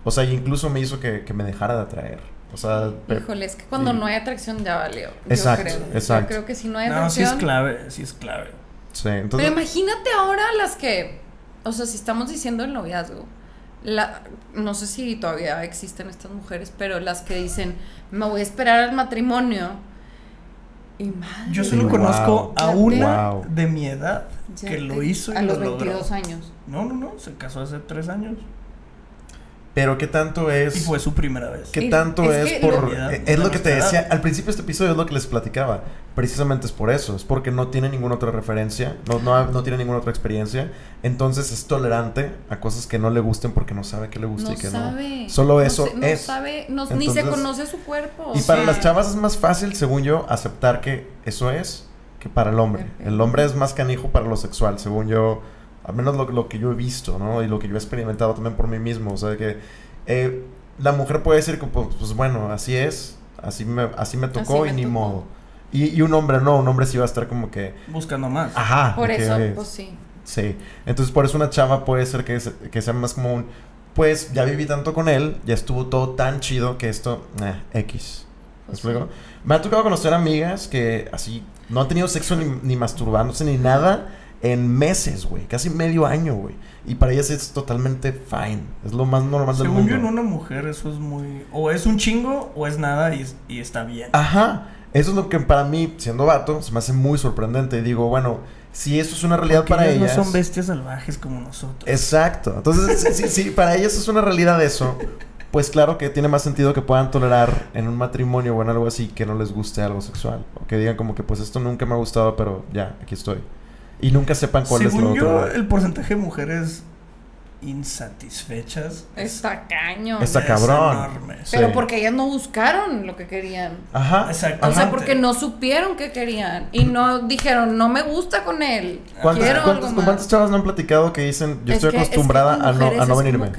O sea, incluso me hizo que, que me dejara de atraer. O sea, Híjole, es que cuando sí. no hay atracción ya valió. Exacto, yo creo. exacto. Yo creo que si no hay No, sí atracción... es clave, sí es clave. Sí, entonces, Pero imagínate ahora las que, o sea, si estamos diciendo el noviazgo, la, no sé si todavía existen estas mujeres, pero las que dicen, me voy a esperar al matrimonio. Y madre, Yo solo Wow. conozco a una Wow. de mi edad ya que lo hizo y a lo los logró. 22 años. No, no, no, se casó hace tres años pero ¿qué tanto es? y fue su primera vez. ¿Qué Y tanto es es, que por...? lo- es lo que te decía, al principio de este episodio es lo que les platicaba. Precisamente es por eso, es porque no tiene ninguna otra referencia, no, no, no tiene ninguna otra experiencia. Entonces es tolerante a cosas que no le gusten porque no sabe qué le gusta No y qué sabe. no. Solo eso es. sabe, ni se conoce su cuerpo. Y para las chavas es más fácil, según yo, aceptar que eso es que para el hombre. Perfecto. El hombre es más canijo para lo sexual, según yo, al menos lo, lo que yo he visto, ¿no? Y lo que yo he experimentado también por mí mismo. O sea, que eh, la mujer puede decir que, pues, pues, bueno, así es, así me, así me tocó Así y ni tocó. modo. Y, y un hombre no, un hombre sí va a estar como que, Buscando más. ajá. Por que, eso, oye, pues sí. Sí, entonces por eso una chava puede ser que, se- que sea más como un, pues ya viví tanto con él, ya estuvo todo tan chido que esto, eh, X. ¿Me Pues explico? sí. Me ha tocado conocer amigas que así no han tenido sexo ni, ni masturbándose ni nada en meses, güey, casi medio año, güey. Y para ellas es totalmente fine, es lo más normal del Según mundo. yo, en una mujer eso es muy... O es un chingo o es nada y, y está bien. Ajá, eso es lo que para mí, siendo vato, se me hace muy sorprendente. Y digo, bueno, si eso es una realidad Porque para ellas ellas... no son bestias salvajes como nosotros. Exacto. Entonces, si, si- si para ellas es una realidad eso, pues claro que tiene más sentido que puedan tolerar en un matrimonio o en algo así que no les guste algo sexual. O que digan como que pues esto nunca me ha gustado, pero ya, aquí estoy. Y nunca sepan cuál es lo yo, otro. el porcentaje de mujeres insatisfechas es- Está cañón. Está es cabrón. enorme. Sí. Pero porque ellas no buscaron lo que querían. Ajá. Exacto. O sea, porque no supieron qué querían. Y no dijeron, no me gusta con él. ¿Cuántas, Quiero cuántas- cuántas chavas no han platicado que dicen yo Es estoy que- es que acostumbrada a no, a no venirme?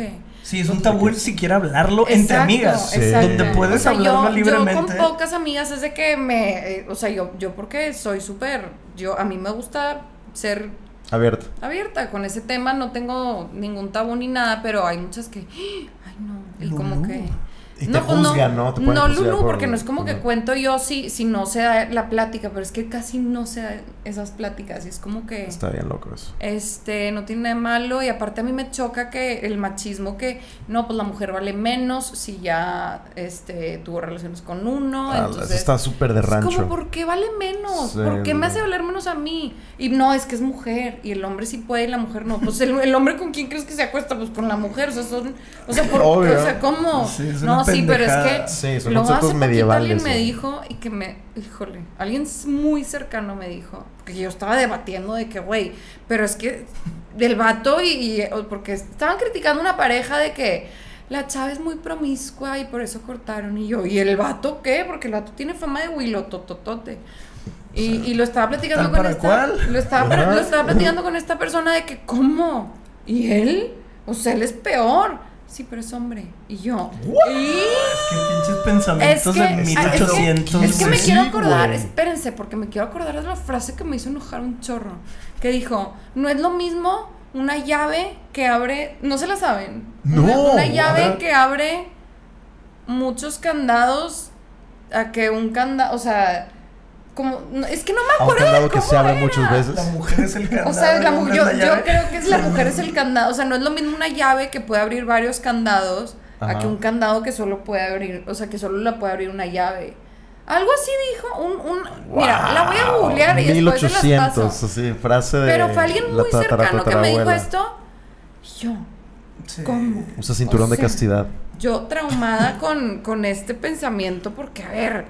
Sí, es un tabú ni siquiera hablarlo entre amigas. Sí. exacto. Donde puedes O sea, hablarlo yo, libremente. Yo con pocas amigas es de que me... eh, o sea, yo, yo porque soy súper... Yo, a mí me gusta ser Abierto. abierta con ese tema. No tengo ningún tabú ni nada, pero hay muchas que... <gasps> Ay, no. Y como que... Y te pues juzgan, ¿no? Te pueden no, juzgar Lulu, por- porque no es como que cuento yo si, si no se da la plática, pero es que casi no se dan esas pláticas. Y es como que... Está bien loco eso. Este, no tiene nada de malo y aparte a mí me choca que el machismo que, no, pues la mujer vale menos si ya, este, tuvo relaciones con uno, Ah, entonces... eso está súper de es rancho. como, ¿por qué vale menos? Sí, ¿Por qué me no. hace valer menos a mí? Y no, es que es mujer y el hombre sí puede y la mujer no. Pues el, el hombre con quién crees que se acuesta? Pues con la mujer, o sea, son, o sea, ¿por. O sea, ¿cómo? Sí, es no, una sí, pero es pendejada. que Sí, son conceptos hace medievales. alguien me dijo y que me, híjole, alguien muy cercano me dijo, porque yo estaba debatiendo de que, güey, pero es que del vato y, y- o porque estaban criticando una pareja de que la chava es muy promiscua y por eso cortaron y yo, ¿y el vato qué? Porque el vato tiene fama de huilo tototote. Y, y lo estaba platicando ¿Tal con para esta cuál? lo estaba, lo estaba platicando con esta persona de que cómo y él o sea él es peor sí pero es hombre y yo y Es que pinches pensamientos es que, de es, 1800. que, es que me Sí, quiero acordar, güey. espérense, porque me quiero acordar de la frase que me hizo enojar un chorro. Que dijo, no es lo mismo una llave que abre, no se la saben. No, Una, llave que abre muchos candados a que un candado, o sea, como, no, es que no me acuerdo candado de que cómo se abre era. muchas veces. La mujer es el candado. O sea, la mu- yo, creo que es la mujer es el candado. O sea, no es lo mismo una llave que puede abrir varios candados Ajá. a que un candado que solo puede abrir, o sea, que solo la puede abrir una llave. Algo así dijo un, un mira, la voy a googlear y después se las 1800, paso. así, frase de. Pero fue alguien muy cercano que me dijo esto. Yo, Sí. ¿cómo? Usa cinturón O de castidad. Yo traumada con, con este pensamiento porque, a ver,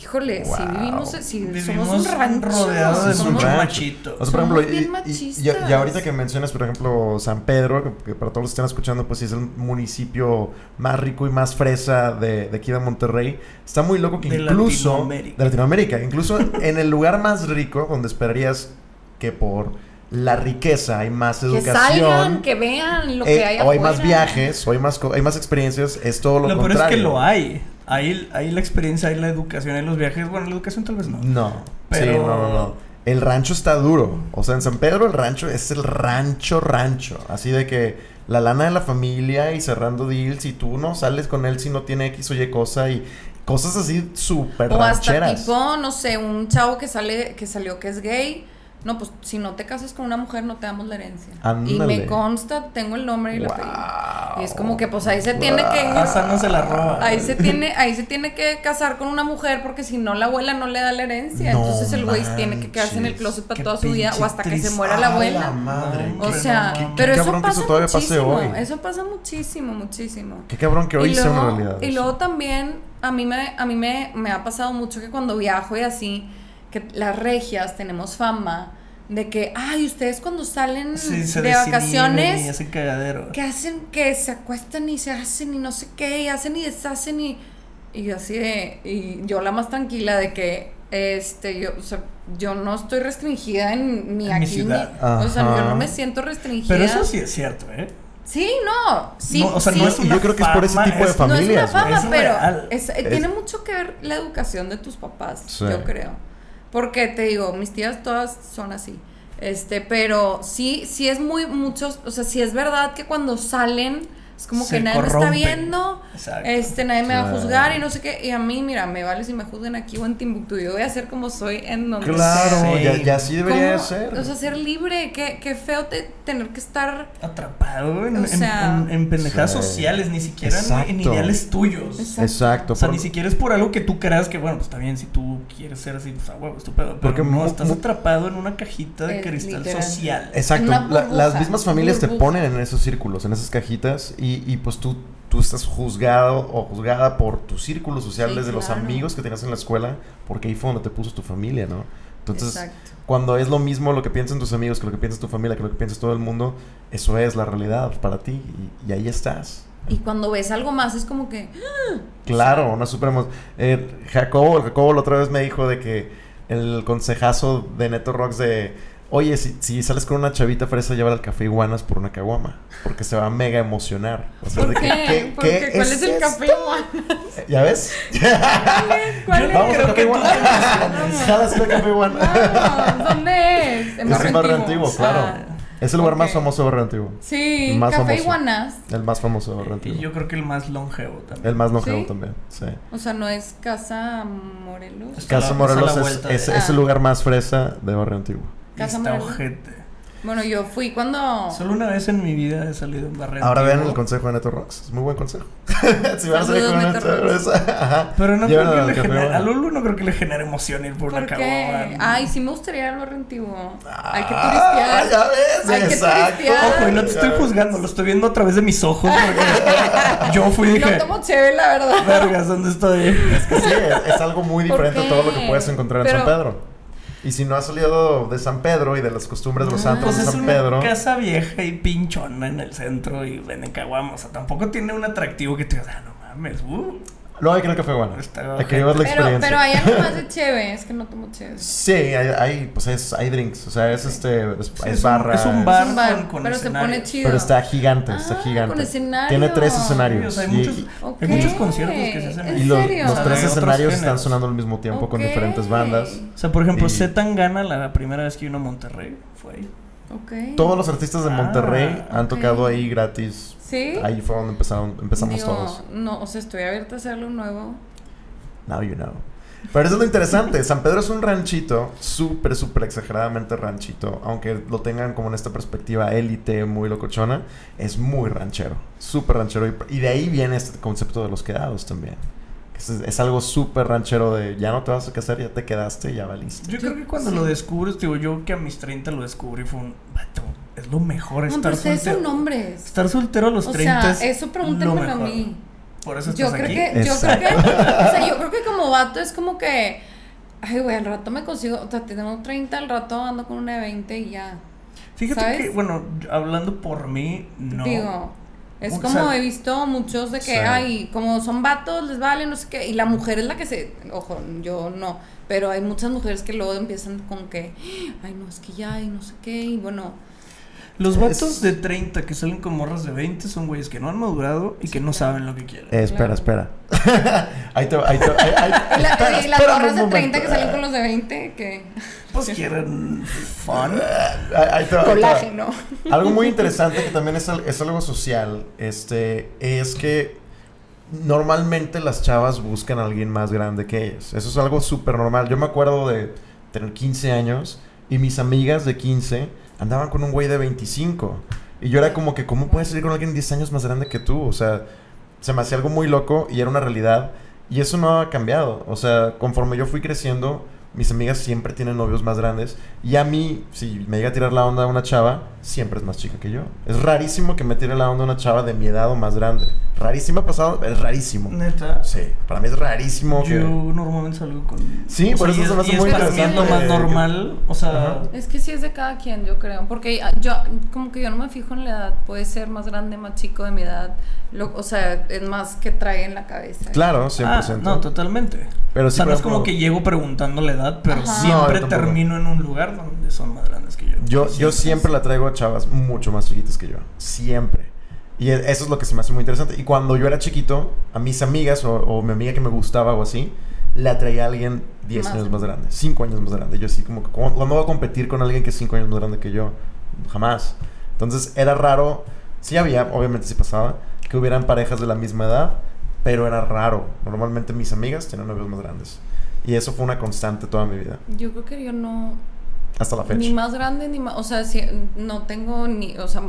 híjole, si vivimos, si Vivimos somos un rancho. rodeados de mucho rancho. machito. O sea, por Somos ejemplo, y, bien y- y- machistas. y ahorita que mencionas, por ejemplo, San Pedro, que, que para todos los que están escuchando, pues sí es el municipio más rico y más fresa de, de aquí de Monterrey. Está muy loco que De incluso... Latinoamérica. De Latinoamérica. Incluso <laughs> en el lugar más rico, donde esperarías que por la riqueza, hay más Que educación. salgan, que vean lo que eh, hay o hay más viajes, o hay más, hay más experiencias, es todo lo, Lo peor contrario. es que lo hay. Hay, hay la experiencia, hay la educación, hay los viajes. Bueno, la educación tal vez no. No, Pero- sí, no, no, no. El rancho está duro. O sea, en San Pedro el rancho es el rancho, rancho. Así de que la lana de la familia y cerrando deals y tú no sales con él si no tiene X o Y cosa y cosas así súper O hasta rancheras. tipo, no sé, un chavo que sale, que salió que es gay. No, pues si no te casas con una mujer no te damos la herencia. Y me consta, tengo el nombre y el apellido. Wow. Y es como que pues ahí se tiene que no se la roba. ahí se tiene ahí se tiene que casar con una mujer porque si no la abuela no le da la herencia. No Entonces el güey tiene que quedarse en el closet para Qué toda su vida o hasta que se muera la ¡A la abuela. madre! O sea, no. pero Qué eso cabrón que pasa eso todavía pase hoy. Eso pasa muchísimo, muchísimo. Qué cabrón que hoy sea una realidad. y luego también a mí me a mí me, me ha pasado mucho que cuando viajo y así que las regias tenemos fama de que ay ustedes cuando salen Sí, se de desinhiben Y vacaciones hacen cagadero. que hacen que se acuestan y se hacen y no sé qué y hacen y deshacen y y yo así de y yo la más tranquila de que este yo o sea, yo no estoy restringida en ni En mi aquí ni- ciudad. o sea yo no me siento restringida Pero eso sí es cierto, ¿eh? sí no sí No, o sea, sí, no es una yo creo que es por ese fama, tipo de fama. no es una familias, fama, Es pero real. es- Es- tiene mucho que ver la educación de tus papás, Sí. yo creo. Porque te digo, mis tías todas son así. Este, pero sí, sí es muy muchos, o sea, sí es verdad que cuando salen es como Se que nadie me está viendo, Exacto. este, nadie me va a juzgar y no sé qué. Y a mí, mira, me vale si me juzgan aquí o en Timbuktu. Yo voy a ser como soy en donde Claro, Sí. ya, ya así debería ser. O sea, ser libre, qué, qué feo te- tener que estar Atrapado en, O en- sea- en- en pendejadas Sí. sociales, ni siquiera en- ideales tuyos. Exacto. Exacto. O sea, por- ni siquiera es por algo que tú creas que, bueno, pues está bien, si tú quieres ser así, pues a huevo, estúpido. Pero Porque no, estás atrapado en una cajita de cristal literal. social. Exacto, la- las mismas familias te ponen en esos círculos, en esas cajitas, y, y pues tú, tú estás juzgado o juzgada por tu círculo social Sí, desde los claro. amigos que tenías en la escuela, porque ahí fue donde te puso tu familia, ¿no? Entonces, Exacto. cuando es lo mismo lo que piensan tus amigos que lo que piensa tu familia, que lo que piensa todo el mundo, eso es la realidad para ti, y, y ahí estás. Y cuando ves algo más es como que Claro, una super emo- eh, Jacobo, Jacobo la otra vez me dijo de que el consejazo de Neto Rocks de oye, si, si sales con una chavita fresa, llévala al café iguanas por una caguama. Porque se va a mega emocionar. O sea, ¿Por de que, qué? ¿Por qué? ¿Cuál es, el esto? café iguana? ¿Ya ves? <laughs> ¿Cuál es? Vamos al café que tú iguana. Jalas al café iguana. Vamos, ¿Dónde es? En Es en Barrio Antiguo. Antiguo, claro. Ah, Es el lugar más ok. famoso de Barrio Antiguo. sí, Más café famoso. iguanas. El más famoso de Barrio Y Antiguo. yo creo que el más longevo también. El más longevo ¿Sí? también. Sí. O sea, no es Casa Morelos. Casa Morelos es, es- de- es el Ah. lugar más fresa de Barrio Antiguo. Casa Está Morelos. ojete. Bueno, yo fui cuando. Solo una vez en mi vida he salido en barrio Ahora vean el consejo de Neto Rocks. Es muy buen consejo. <laughs> si van a salir con Neto Rocks. Ajá. Pero no creo que le genere, a Lulu no creo que le genere emoción ir por ¿Por una qué? caguama. Ay, sí me gustaría ir al barrio antiguo. Hay que Ah, turistear. ya ves, Hay que exacto. turistear. Ojo, y no te estoy juzgando, lo estoy viendo a través de mis ojos. Porque <laughs> yo fui y No dije, tomo chévere, la verdad. vergas, ¿dónde estoy? Es que sí, es, es algo muy ¿Por diferente a todo lo que puedes encontrar en Pero- San Pedro. Y si no has salido de San Pedro y de las costumbres de los Ah. santos Pues de es San una Pedro. casa vieja y pinchona en el centro y venden caguamas. O sea, tampoco tiene un atractivo que te digas, ah, no mames, uh. Luego hay que ir al café bueno. Está Hay que llevar la Pero, experiencia. pero hay algo más de <laughs> chévere. Es que no tomo chévere. Sí, hay, hay, pues es, hay drinks. O sea, es este. Es, Sí, es es un- barra. es un es- bar. Es un bar, con- con pero se escenario. pone chido. Pero está gigante, está Ah, gigante. con escenario. Tiene tres Sí, escenarios. o sea, hay muchos, y- Ok. hay muchos conciertos que se hacen ¿En y los, serio? los O sea, tres otros escenarios están sonando al mismo tiempo con Ok. diferentes bandas. O sea, por ejemplo, Y- Z Tangana, la primera vez que vino a Monterrey, fue ahí. Ok. Todos los artistas de Ah, Monterrey han ok. tocado ahí gratis. ¿Sí? Ahí fue donde empezaron, empezamos Digo, todos. No, o sea, estoy abierta a hacerlo nuevo. Now you know. Pero eso es lo interesante. San Pedro es un ranchito, súper, súper exageradamente ranchito. Aunque lo tengan como en esta perspectiva élite, muy locochona. Es muy ranchero. Súper ranchero. Y, y de ahí viene este concepto de los quedados también. Es, es algo súper ranchero de ya no te vas a casar, ya te quedaste, ya valiste. Yo creo que cuando sí. lo descubres, digo, yo que a mis 30 lo descubrí, fue un. Vato, es lo mejor No, estar pero ustedes soltero. son hombres. Estar soltero a los O 30 sea, es eso lo pregúntenmelo a mí. Por eso Yo estás creo aquí. que, yo creo que, o sea, yo creo que como vato es como que, ay, güey, al rato me consigo, o sea, tengo 30, al rato ando con una de 20 y ya. Fíjate ¿sabes? que, bueno, hablando por mí, no. Digo, Es O como sea, he visto muchos de que, Sí. ay, como son vatos, les vale, no sé qué. Y la mujer es la que se. Ojo, yo no. Pero hay muchas mujeres que luego empiezan con que, ay, no, es que ya, y no sé qué. Y bueno, Los vatos Es- de 30 que salen con morras de 20 son güeyes que no han madurado y que no saben lo que quieren. Eh, espera, Claro. espera. <laughs> ahí te ahí te ahí- ahí- y, <laughs> la- espera, y las morras de 30 momento. que salen con los de 20, que. Pues quieren fun. Ahí- ahí te va, ahí te va. Colágeno. Algo muy interesante que también es, es algo social, este, es que normalmente las chavas buscan a alguien más grande que ellas. Eso es algo súper normal. Yo me acuerdo de tener 15 años y mis amigas de 15 andaban con un güey de 25. Y yo era como que, ¿cómo puedes salir con alguien 10 años más grande que tú? O sea, se me hacía algo muy loco y era una realidad. Y eso no ha cambiado. O sea, conforme yo fui creciendo, mis amigas siempre tienen novios más grandes. Y a mí, si me llega a tirar la onda una chava, siempre es más chica que yo. Es rarísimo que me tire la onda una chava de mi edad o más grande. Rarísimo ha pasado, es rarísimo. Neta. Sí, para mí es rarísimo que... Yo normalmente salgo con. Sí, o por sea, eso y se me es- hace y muy es interesante más que- normal. O sea, Ajá. Es que sí es de cada quien, yo creo. Porque yo, como que yo no me fijo en la edad. Puede ser más grande, más chico de mi edad. Lo- o sea, es más que trae en la cabeza. Claro, 100%. ah, no, totalmente. Pero o sí, sea, no por es como que llego preguntando la edad, pero Ajá. Siempre termino en un lugar donde son más grandes que yo. Yo, yo siempre la traigo chavas mucho más chiquitas que yo. Siempre. Y e- eso es lo que se me hace muy interesante. Y cuando yo era chiquito, a mis amigas o, o mi amiga que me gustaba o así, le atraía a alguien 10 Más. años más grande, 5 años más grande. Yo así como, que, ¿cómo, cuándo voy a competir con alguien que es 5 años más grande que yo? Jamás. Entonces era raro. Sí había, obviamente sí pasaba, que hubieran parejas de la misma edad, pero era raro. Normalmente mis amigas tenían novios más grandes. Y eso fue una constante toda mi vida. Yo creo que yo no. Hasta la fecha. Ni más grande ni más. O sea, si, no tengo ni. O sea,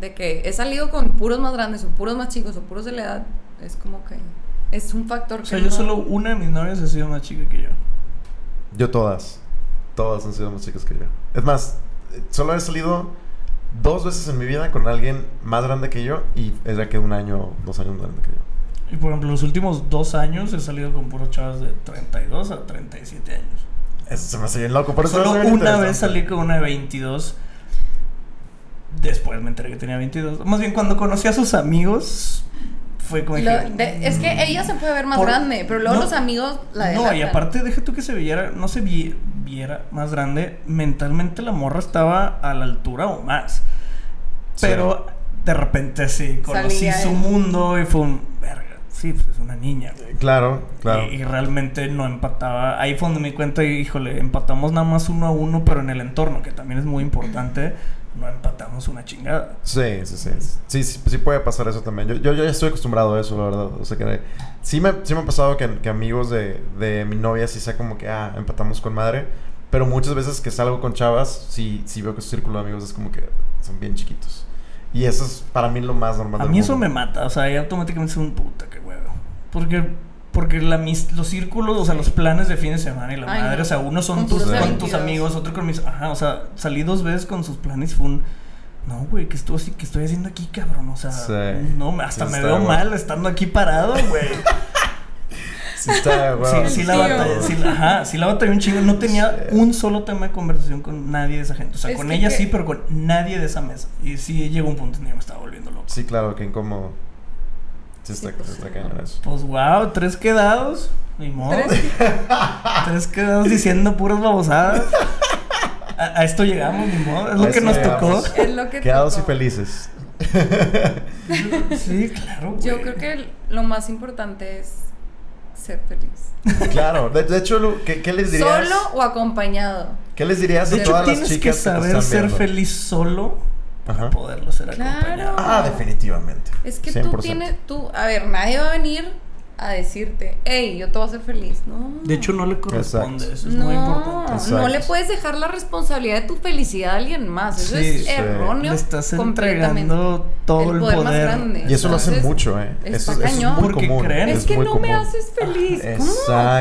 de que he salido con puros más grandes o puros más chicos o puros de la edad. Es como que. Es un factor O que. sea, yo no- solo una de mis novias ha sido más chica que yo. Yo todas. Todas han sido más chicas que yo. Es más, eh, solo he salido dos veces en mi vida con alguien más grande que yo y es de que un año, dos años más grande que yo. Y por ejemplo, los últimos dos años he salido con puros chavas de 32 a 37 años. Eso se me hace bien loco. Por eso Solo una vez salí con una de 22. Después me enteré que tenía 22. Más bien, cuando conocí a sus amigos, fue como... Lo- de- es que ella se puede ver más Por- grande, pero luego no, los amigos la No, y aparte, deja tú que se viera, no se vi- viera más grande. Mentalmente la morra estaba a la altura o más. Sí. Pero de repente sí, conocí Salía su él. mundo y fue un. Verga, sí, pues es una niña. güey". Claro, claro. Y, y realmente no empataba. Ahí fue donde me di cuenta, y, híjole, empatamos nada más uno a uno, pero en el entorno, que también es muy importante, no empatamos una chingada. Sí, sí, sí. Sí, sí, sí puede pasar eso también. Yo, yo ya estoy acostumbrado a eso, la verdad. O sea que sí me, sí me ha pasado que, que amigos de, de mi novia sí sea como que, ah, empatamos con madre. Pero muchas veces que salgo con chavas, sí, sí veo que su círculo de amigos es como que son bien chiquitos. Y eso es para mí lo más normal. A mí eso mundo. me mata, o sea, ahí automáticamente es un puta, huevo. Porque, porque la, mis- los círculos, o sea, los planes de fin de semana y la Ay, madre, no. o sea, uno son tus, con tus 22. amigos, otro con mis. Ajá, o sea, salí dos veces con sus planes, fue un. No, güey, ¿qué, estuvo así, ¿qué estoy haciendo aquí, cabrón? O sea, Sí. no, hasta Sí, me veo bueno. mal estando aquí parado, güey. <laughs> Sí, está, wow. sí la Tío. batallé, sí, la- ajá, sí la batallé un chingo. No tenía Sí. un solo tema de conversación con nadie de esa gente. O sea, Es con ella que- sí, pero con nadie de esa mesa. Y sí llegó un punto en que me estaba volviendo loco. Sí, claro, que incómodo. Sí, está, Sí, pues, sí está sí. cañón eso. Pues wow, tres quedados. Ni modo. Tres- <laughs> Tres quedados diciendo puras babosadas. A, a esto llegamos, ni modo. Es A lo que nos llegamos. tocó. Es lo que Quedados y felices. Sí, claro. Yo creo que lo más importante es ser feliz. claro. De, de hecho, Lu, ¿qué, qué les dirías? Solo o acompañado. ¿Qué les dirías De a hecho, todas las tienes que chicas que, te saber están ser feliz solo para Ajá. poderlo ser Claro. acompañado. Ah, definitivamente. Es que tú 100%. tienes, tú, a ver, nadie va a venir a decirte, hey, yo te voy a hacer feliz. No. De hecho, no le corresponde. Exacto. Eso es no, muy importante. Exacto. no le puedes dejar la responsabilidad de tu felicidad a alguien más. Eso Sí, es sí. erróneo. Le estás entregando todo el poder. grande. Y eso lo hacen mucho, ¿eh? está Eso, eso es cañón. muy Porque común. creen. Es que muy no me haces feliz. Ah, ¿Cómo?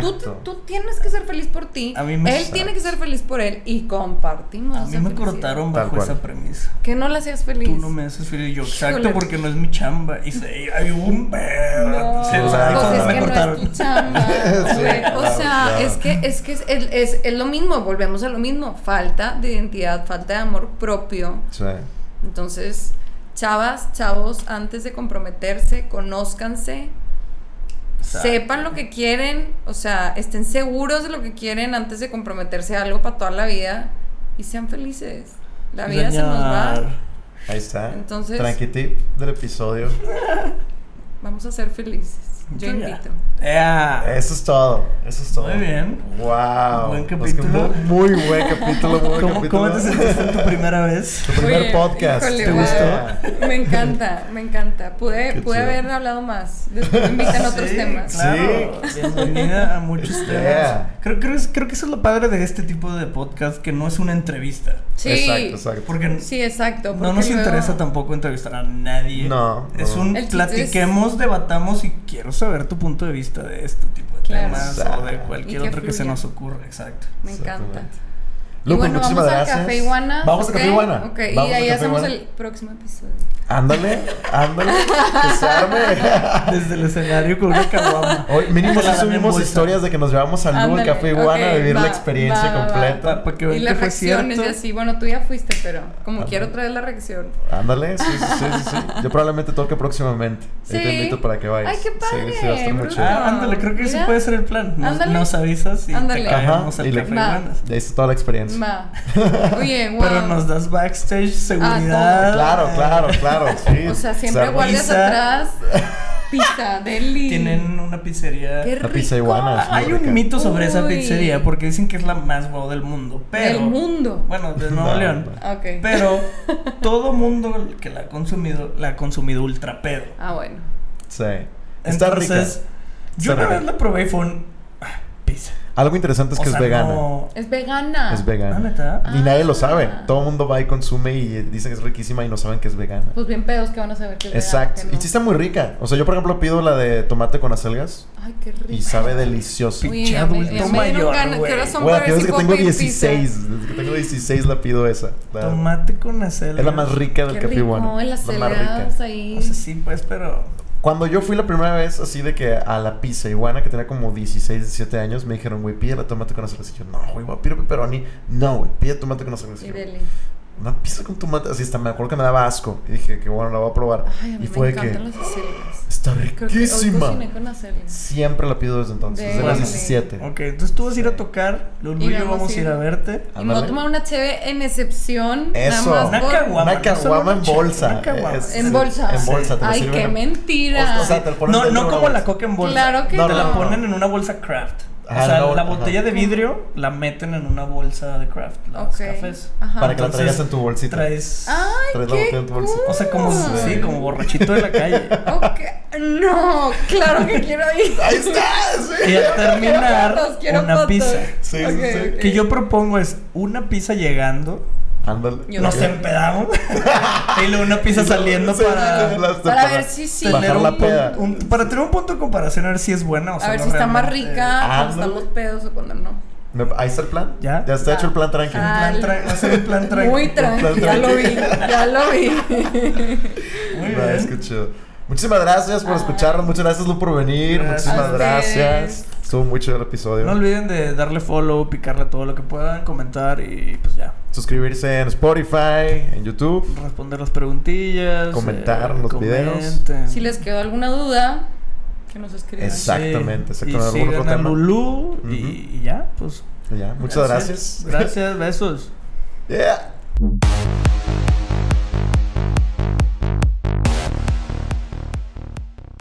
Tú, exacto. tú tienes que ser feliz por ti. A mí me- él tiene que ser feliz por él y compartimos. A mí esa me felicidad. cortaron bajo esa premisa. Que no la hacías feliz. Tú no me haces feliz. Yo, exacto, Híjole. porque no es mi chamba. Y se, hay un pedo. No, Sí, o sea, pues es que no cortaron. es tu <laughs> chamba, Sí, claro, o sea, claro. es que es que es, es, es lo mismo, volvemos a lo mismo, falta de identidad, falta de amor propio. Sí. Entonces, chavas, chavos, antes de comprometerse, conózcanse, Exacto. sepan lo que quieren, o sea, estén seguros de lo que quieren antes de comprometerse a algo para toda la vida y sean felices. La vida se nos va. Señor. Ahí está. Entonces- Tranqui tip del episodio. <laughs> Vamos a ser felices. Yo invito. Ea. Eso es todo. Eso es todo. Muy bien. Wow. Buen Es que capítulo. Muy, muy buen capítulo. Muy buen ¿Cómo, capítulo. ¿Cómo te sentiste en tu primera vez? Tu primer Oye, podcast. híjole, ¿Te wow. gustó? Me encanta, me encanta. Pude, Qué pude chido. haber hablado más. Después me invitan a otros Sí, temas. Claro. Bienvenida a muchos temas. Yeah. Creo, creo, es- creo que eso es lo padre de este tipo de podcast, que no es una entrevista. Sí. Exacto, exacto. Porque Sí, exacto. no porque nos luego- interesa tampoco entrevistar a nadie. No, Es no. un El platiquemos, debatamos y quiero saber tu punto de vista de este tipo de Claro. temas o de Exacto. cualquier otro que se nos ocurra. Exacto. Me encanta. Lupe, bueno, muchísimas vamos gracias. al Café Iguana. Vamos al ¿ok? Café Iguana. Ok, Vamos y ahí hacemos Iguana. el próximo episodio. Ándale, ándale. Que se arme. <laughs> Desde el escenario con una caguama. Hoy mínimo sí subimos bolsa. historias de que nos llevamos al Lu al Ándale, Café Iguana a ok, vivir va, la experiencia va, va, completa. Para que Y las reacciones y así. Bueno, tú ya fuiste, pero como Ándale. quiero traer la reacción. Ándale, sí, sí, sí, sí, sí. <laughs> Yo probablemente toque próximamente. Ahí te Sí. invito para que vayas. Ay, qué padre, Sí, sí, va a estar muy chido. Ah, ándale, creo que ese puede ser el plan. Nos, Ándale. nos avisas y Ándale. te y al le- café Va. Iguanas. Y ahí está toda la experiencia. Va. <laughs> Oye, wow. Pero nos das backstage, seguridad. Ah, Claro, claro, claro. <laughs> Sí. O sea, Se siempre arma. guardias Pizza. atrás. Pizza, deli. Tienen una pizzería. Qué La pizza iguana. Hay rica. un mito sobre esa pizzería porque dicen que es la más wow del mundo. Pero. Del mundo. Bueno, de Nuevo No, León. no. Pero <laughs> todo mundo que la ha consumido, la ha consumido ultra pedo. Ah, bueno. Sí. Está rica. Entonces, yo Está una rica. vez la probé y fue un. ah, pizza. Algo interesante es O que sea, es vegana. no- Es vegana. Es ¿Ah, vegana. neta? Y nadie lo sabe. Ah. Todo el mundo va y consume y dicen que es riquísima y no saben que es vegana. Pues bien pedos que van a saber que es Exacto. vegana. que Y sí está muy rica. O sea, yo por ejemplo pido la de tomate con acelgas no. Ay, qué rico. y sabe delicioso. Pinche ya me- mayor, ganas, güey. ¿qué horas son Güey, para que tengo puedo pedir 16. Desde que tengo 16 la pido esa. La- Tomate con acelga. es la más rica del Qué café rico, bueno. el La más rica. acelgas ahí. O sea, sí, pues, pero. Cuando yo fui la primera vez así de que a la pizza iguana, que tenía como 16, 17 años, me dijeron, güey, pide la tomate con acelgas. Y yo, no, güey, voy a pepperoni. No, güey, pide tomate con acelgas. Y Y. una pizza con tomate. Así está, me acuerdo que me daba asco. Y dije, que bueno, la voy a probar. Ay, a mí y me fue de que, encantan las acelgas. está Creo que hoy riquísima. con. Siempre la pido desde entonces, desde los Deli. 17. Ok, entonces tú vas a ir a tocar. Lulu y yo vamos vamos a ir a verte. Y me voy a tomar una cheve en excepción. Eso. Nada Una más por- caguama. Una no caguama en una bolsa. una. Es- En bolsa. En bolsa, te Ay, qué en- mentira. O sea, te lo ponen No, no de una como la coca en bolsa. Claro que No, Te la ponen en una bolsa craft. Ajá, o sea, la bol- botella ajá. de vidrio la meten en una bolsa de craft. Los Ok. cafés. Ajá. Para que la Entonces, traigas en tu bolsita. Traes. Ay, Traes la qué botella en tu bolsita. O sea, como, sí, como borrachito de la calle. Ok. No, claro que quiero ir. Ahí está, sí. Y al terminar, Quiero fotos, quiero una fotos. pizza. Sí, sí, Ok, sí. ok. Que yo propongo es una pizza llegando, Ándale. Nos empedamos <laughs> y luego una pizza saliendo Sí, para, las- Para ver si sí. Tener la un, un- para tener un punto de comparación a ver si es buena o A sea, ver no si está más rica cuando estamos pedos o cuando no. Ahí está el plan. ¿Ya? Ya está Va. hecho el plan tranquilo. Ah, Un plan tra- va a ser un plan tranqui. Muy tranqui, ya lo vi, <laughs> ya lo vi. <laughs> Muy es bien. que chido. Muchísimas gracias por Ay. escucharnos. Muchas gracias, Lu, por venir. Gracias. Muchísimas A gracias. Estuvo muy chido el episodio. No olviden de darle follow, picarle todo lo que puedan, comentar y pues ya. Suscribirse en Spotify, en YouTube. Responder las preguntillas. Comentar los comenten. videos. Si les quedó alguna duda, que nos escriban. Exactamente, Sí. exactamente. Y ¿Algún otro tema? Lulú y, ya, pues. Ya, muchas gracias. Gracias, besos. <laughs> Yeah.